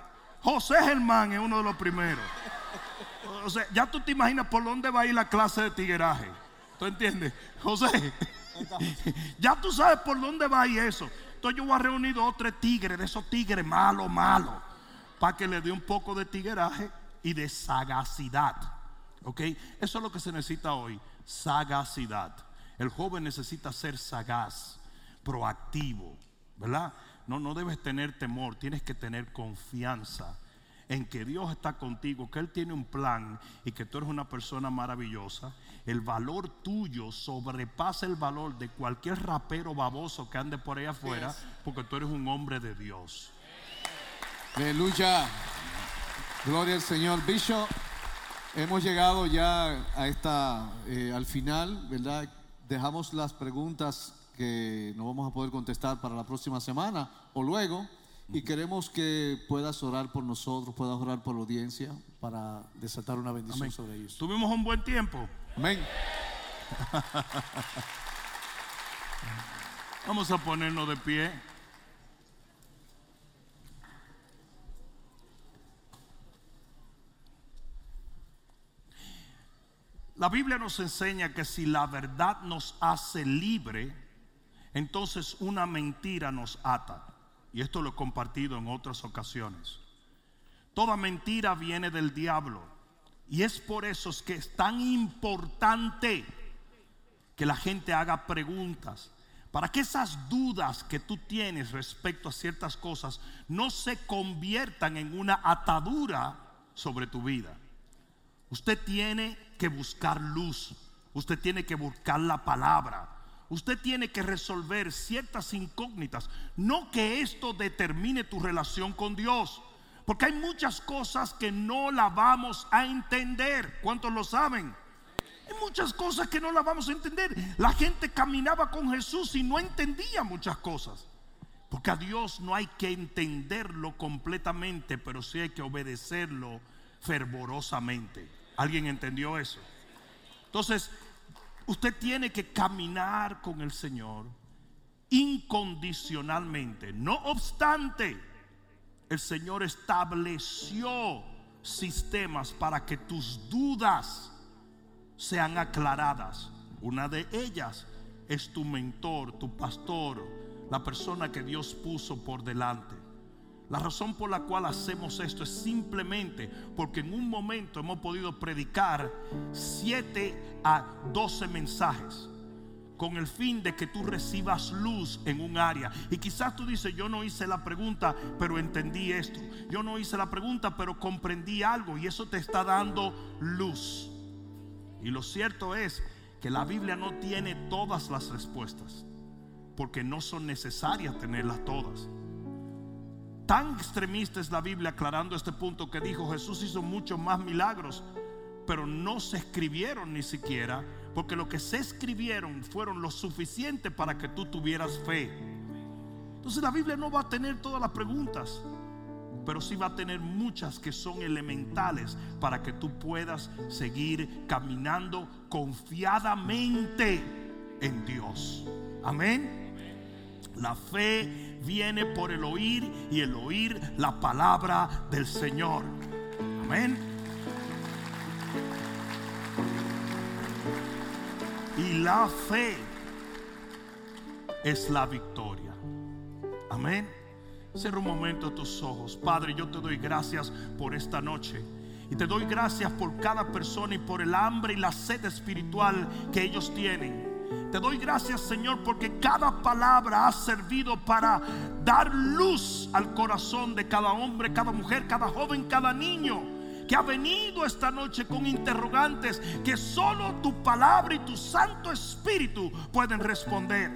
José Germán es uno de los primeros. O sea, ya tú te imaginas por dónde va a ir la clase de tigueraje. ¿Tú entiendes? José, [LAUGHS] ya tú sabes por dónde va a ir eso. Entonces yo voy a reunir dos o tres tigres, de esos tigres malos, malos, para que le dé un poco de tigueraje y de sagacidad. ¿Ok? Eso es lo que se necesita hoy, sagacidad. El joven necesita ser sagaz, proactivo, ¿verdad? No, no debes tener temor, tienes que tener confianza en que Dios está contigo, que Él tiene un plan y que tú eres una persona maravillosa, el valor tuyo sobrepasa el valor de cualquier rapero baboso que ande por ahí afuera, porque tú eres un hombre de Dios. Aleluya. Gloria al Señor. Bishop, hemos llegado ya a esta, eh, al final, ¿verdad? Dejamos las preguntas que no vamos a poder contestar para la próxima semana o luego. Y queremos que puedas orar por nosotros, puedas orar por la audiencia para desatar una bendición sobre ellos. Tuvimos un buen tiempo. Amén. Vamos a ponernos de pie. La Biblia nos enseña que si la verdad nos hace libre, entonces una mentira nos ata. Y esto lo he compartido en otras ocasiones. Toda mentira viene del diablo. Y es por eso que es tan importante que la gente haga preguntas. Para que esas dudas que tú tienes respecto a ciertas cosas no se conviertan en una atadura sobre tu vida. Usted tiene que buscar luz. Usted tiene que buscar la palabra. Usted tiene que resolver ciertas incógnitas. No que esto determine tu relación con Dios. Porque hay muchas cosas que no la vamos a entender. ¿Cuántos lo saben? Hay muchas cosas que no la vamos a entender. La gente caminaba con Jesús y no entendía muchas cosas. Porque a Dios no hay que entenderlo completamente, pero sí hay que obedecerlo fervorosamente. ¿Alguien entendió eso? Entonces, usted tiene que caminar con el Señor incondicionalmente. No obstante, el Señor estableció sistemas para que tus dudas sean aclaradas. Una de ellas es tu mentor, tu pastor, la persona que Dios puso por delante. La razón por la cual hacemos esto es simplemente porque en un momento hemos podido predicar 7 a 12 mensajes con el fin de que tú recibas luz en un área. Y quizás tú dices, yo no hice la pregunta, pero entendí esto. Yo no hice la pregunta, pero comprendí algo y eso te está dando luz. Y lo cierto es que la Biblia no tiene todas las respuestas, porque no son necesarias tenerlas todas. Tan extremista es la Biblia aclarando este punto que dijo Jesús hizo muchos más milagros, pero no se escribieron ni siquiera, porque lo que se escribieron fueron lo suficiente para que tú tuvieras fe. Entonces la Biblia no va a tener todas las preguntas, pero sí va a tener muchas que son elementales para que tú puedas seguir caminando confiadamente en Dios. Amén. La fe viene por el oír y el oír la palabra del Señor. Amén. Y la fe es la victoria. Amén. Cierra un momento tus ojos. Padre, yo te doy gracias por esta noche. Y te doy gracias por cada persona y por el hambre y la sed espiritual que ellos tienen Te doy gracias, Señor, porque cada palabra ha servido para dar luz al corazón de cada hombre, cada mujer, cada joven, cada niño que ha venido esta noche con interrogantes que solo tu palabra y tu Santo Espíritu pueden responder.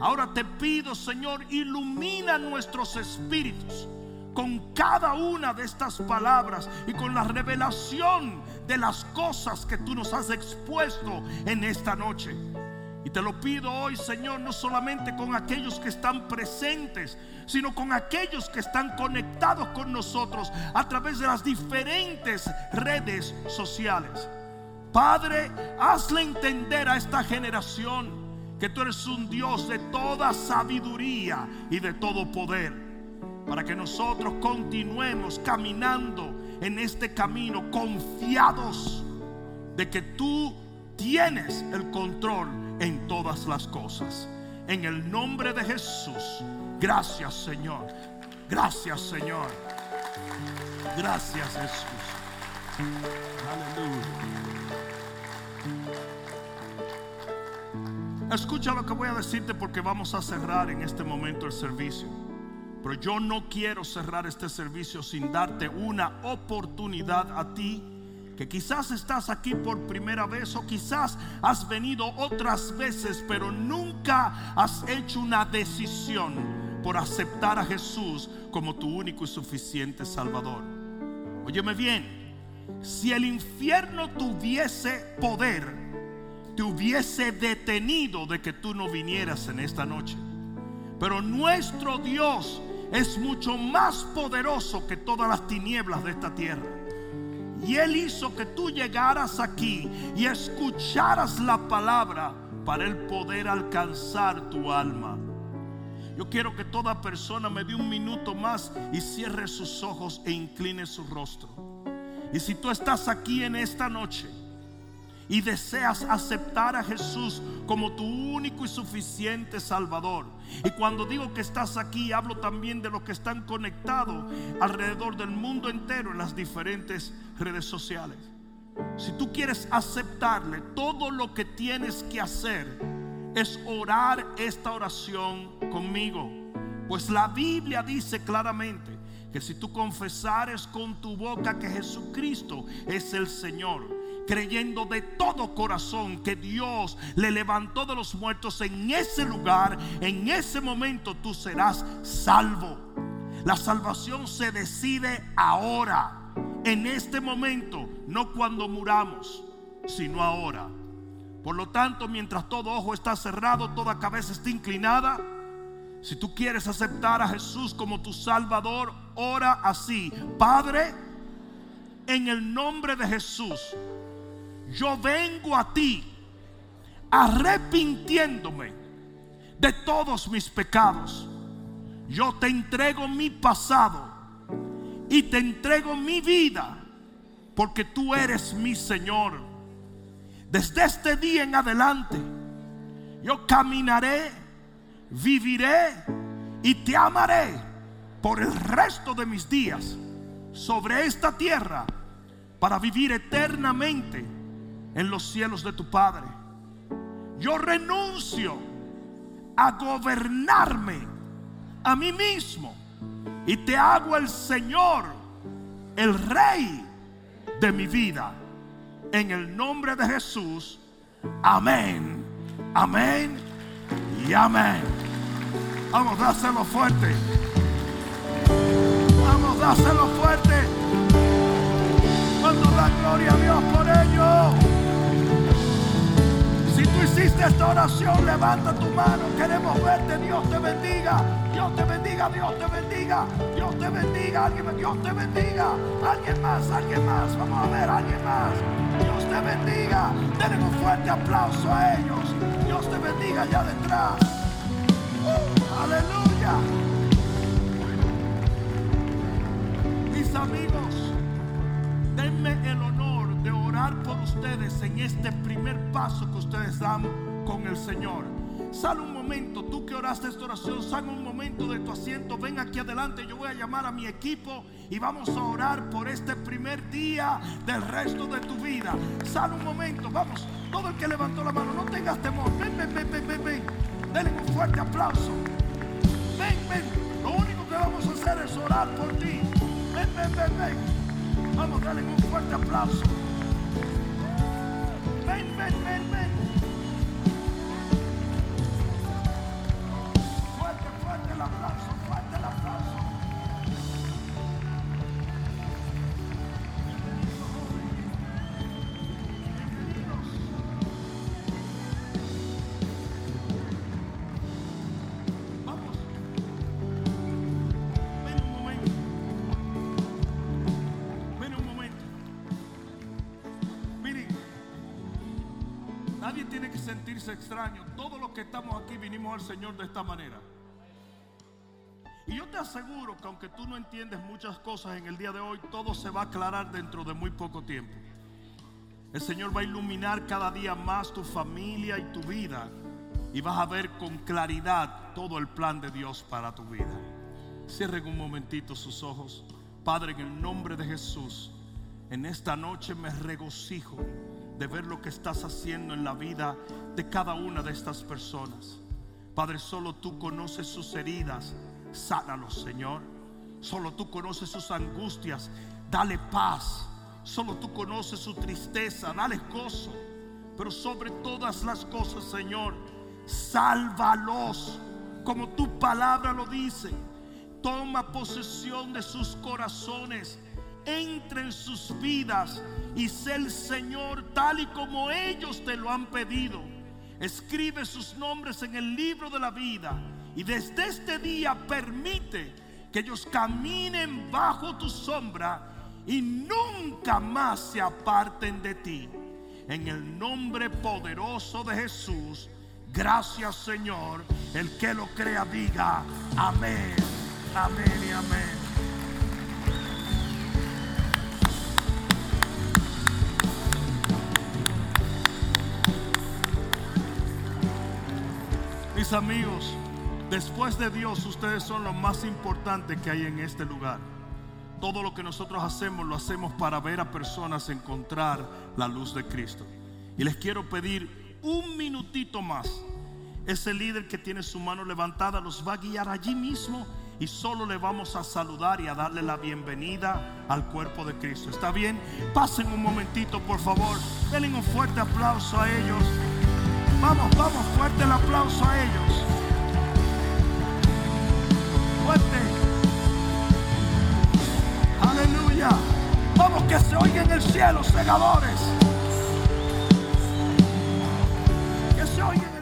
Ahora te pido, Señor, ilumina nuestros espíritus con cada una de estas palabras y con la revelación de las cosas que tú nos has expuesto en esta noche. Y te lo pido hoy, Señor, no solamente con aquellos que están presentes, sino con aquellos que están conectados con nosotros a través de las diferentes redes sociales. Padre, hazle entender a esta generación que tú eres un Dios de toda sabiduría y de todo poder, para que nosotros continuemos caminando en este camino confiados de que tú tienes el control en todas las cosas. En el nombre de Jesús, gracias Señor. Gracias Señor. Gracias Jesús. Aleluya. Escucha lo que voy a decirte porque vamos a cerrar en este momento el servicio. Pero yo no quiero cerrar este servicio sin darte una oportunidad a ti que quizás estás aquí por primera vez o quizás has venido otras veces, pero nunca has hecho una decisión por aceptar a Jesús como tu único y suficiente Salvador. Óyeme bien, si el infierno tuviese poder, te hubiese detenido de que tú no vinieras en esta noche. Pero nuestro Dios es mucho más poderoso que todas las tinieblas de esta tierra. Y Él hizo que tú llegaras aquí y escucharas la palabra para el poder alcanzar tu alma. Yo quiero que toda persona me dé un minuto más y cierre sus ojos e incline su rostro. Y si tú estás aquí en esta noche y deseas aceptar a Jesús como tu único y suficiente Salvador, y cuando digo que estás aquí, hablo también de los que están conectados alrededor del mundo entero en las diferentes redes sociales. Si tú quieres aceptarle, todo lo que tienes que hacer es orar esta oración conmigo. Pues la Biblia dice claramente que si tú confesares con tu boca que Jesucristo es el Señor, creyendo de todo corazón que Dios le levantó de los muertos en ese lugar, en ese momento tú serás salvo. La salvación se decide ahora, en este momento, no cuando muramos, sino ahora. Por lo tanto, mientras todo ojo está cerrado, toda cabeza está inclinada, si tú quieres aceptar a Jesús como tu Salvador, ora así. Padre, en el nombre de Jesús, yo vengo a ti arrepintiéndome de todos mis pecados. Yo te entrego mi pasado y te entrego mi vida porque tú eres mi Señor. Desde este día en adelante, yo caminaré, viviré y te amaré por el resto de mis días sobre esta tierra para vivir eternamente en los cielos de tu Padre. Yo renuncio a gobernarme a mí mismo y te hago el Señor, el Rey de mi vida. En el nombre de Jesús, amén, amén y amén. Vamos, hacerlo fuerte. Vamos, hacerlo fuerte. Cuando da gloria a Dios por ello hiciste esta oración, levanta tu mano. Queremos verte. Dios te bendiga. Dios te bendiga. Dios te bendiga. Dios te bendiga. Alguien, Dios te bendiga. Alguien más, alguien más. Vamos a ver, alguien más. Dios te bendiga. Denle un fuerte aplauso a ellos. Dios te bendiga allá detrás. Uh, aleluya. Mis amigos, denme el honor por ustedes en este primer paso que ustedes dan con el Señor. Sal un momento, tú que oraste esta oración, sal un momento de tu asiento, ven aquí adelante, yo voy a llamar a mi equipo y vamos a orar por este primer día del resto de tu vida. Sal un momento, vamos, todo el que levantó la mano, no tengas temor, ven, ven, ven, ven, ven, ven. Denle un fuerte aplauso. Ven, ven, lo único que vamos a hacer es orar por ti. Ven, ven, ven, ven. Vamos, dale un fuerte aplauso. Ven, ven, ven, ven. Que sentirse extraño. Todos los que estamos aquí vinimos al Señor de esta manera. Y yo te aseguro que aunque tú no entiendes muchas cosas en el día de hoy, todo se va a aclarar dentro de muy poco tiempo. El Señor va a iluminar cada día más tu familia y tu vida. Y vas a ver con claridad todo el plan de Dios para tu vida. Cierren un momentito sus ojos. Padre, en el nombre de Jesús, en esta noche me regocijo de ver lo que estás haciendo en la vida de cada una de estas personas. Padre, solo tú conoces sus heridas. Sánalos, Señor. Solo tú conoces sus angustias. Dale paz. Solo tú conoces su tristeza. Dale gozo. Pero sobre todas las cosas, Señor, sálvalos. Como tu palabra lo dice. Toma posesión de sus corazones. Entra en sus vidas y sé el Señor tal y como ellos te lo han pedido. Escribe sus nombres en el libro de la vida y desde este día permite que ellos caminen bajo tu sombra y nunca más se aparten de ti. En el nombre poderoso de Jesús, gracias Señor. El que lo crea diga amén, amén y amén. Amigos, después de Dios, ustedes son lo más importante que hay en este lugar. Todo lo que nosotros hacemos lo hacemos para ver a personas encontrar la luz de Cristo. Y les quiero pedir un minutito más. Ese líder que tiene su mano levantada los va a guiar allí mismo y solo le vamos a saludar y a darle la bienvenida al cuerpo de Cristo. ¿Está bien? Pasen un momentito, por favor. Denle un fuerte aplauso a ellos. Vamos, vamos, fuerte el aplauso a ellos. Fuerte. Aleluya. Vamos que se oiga en el cielo, segadores. Que se oiga en el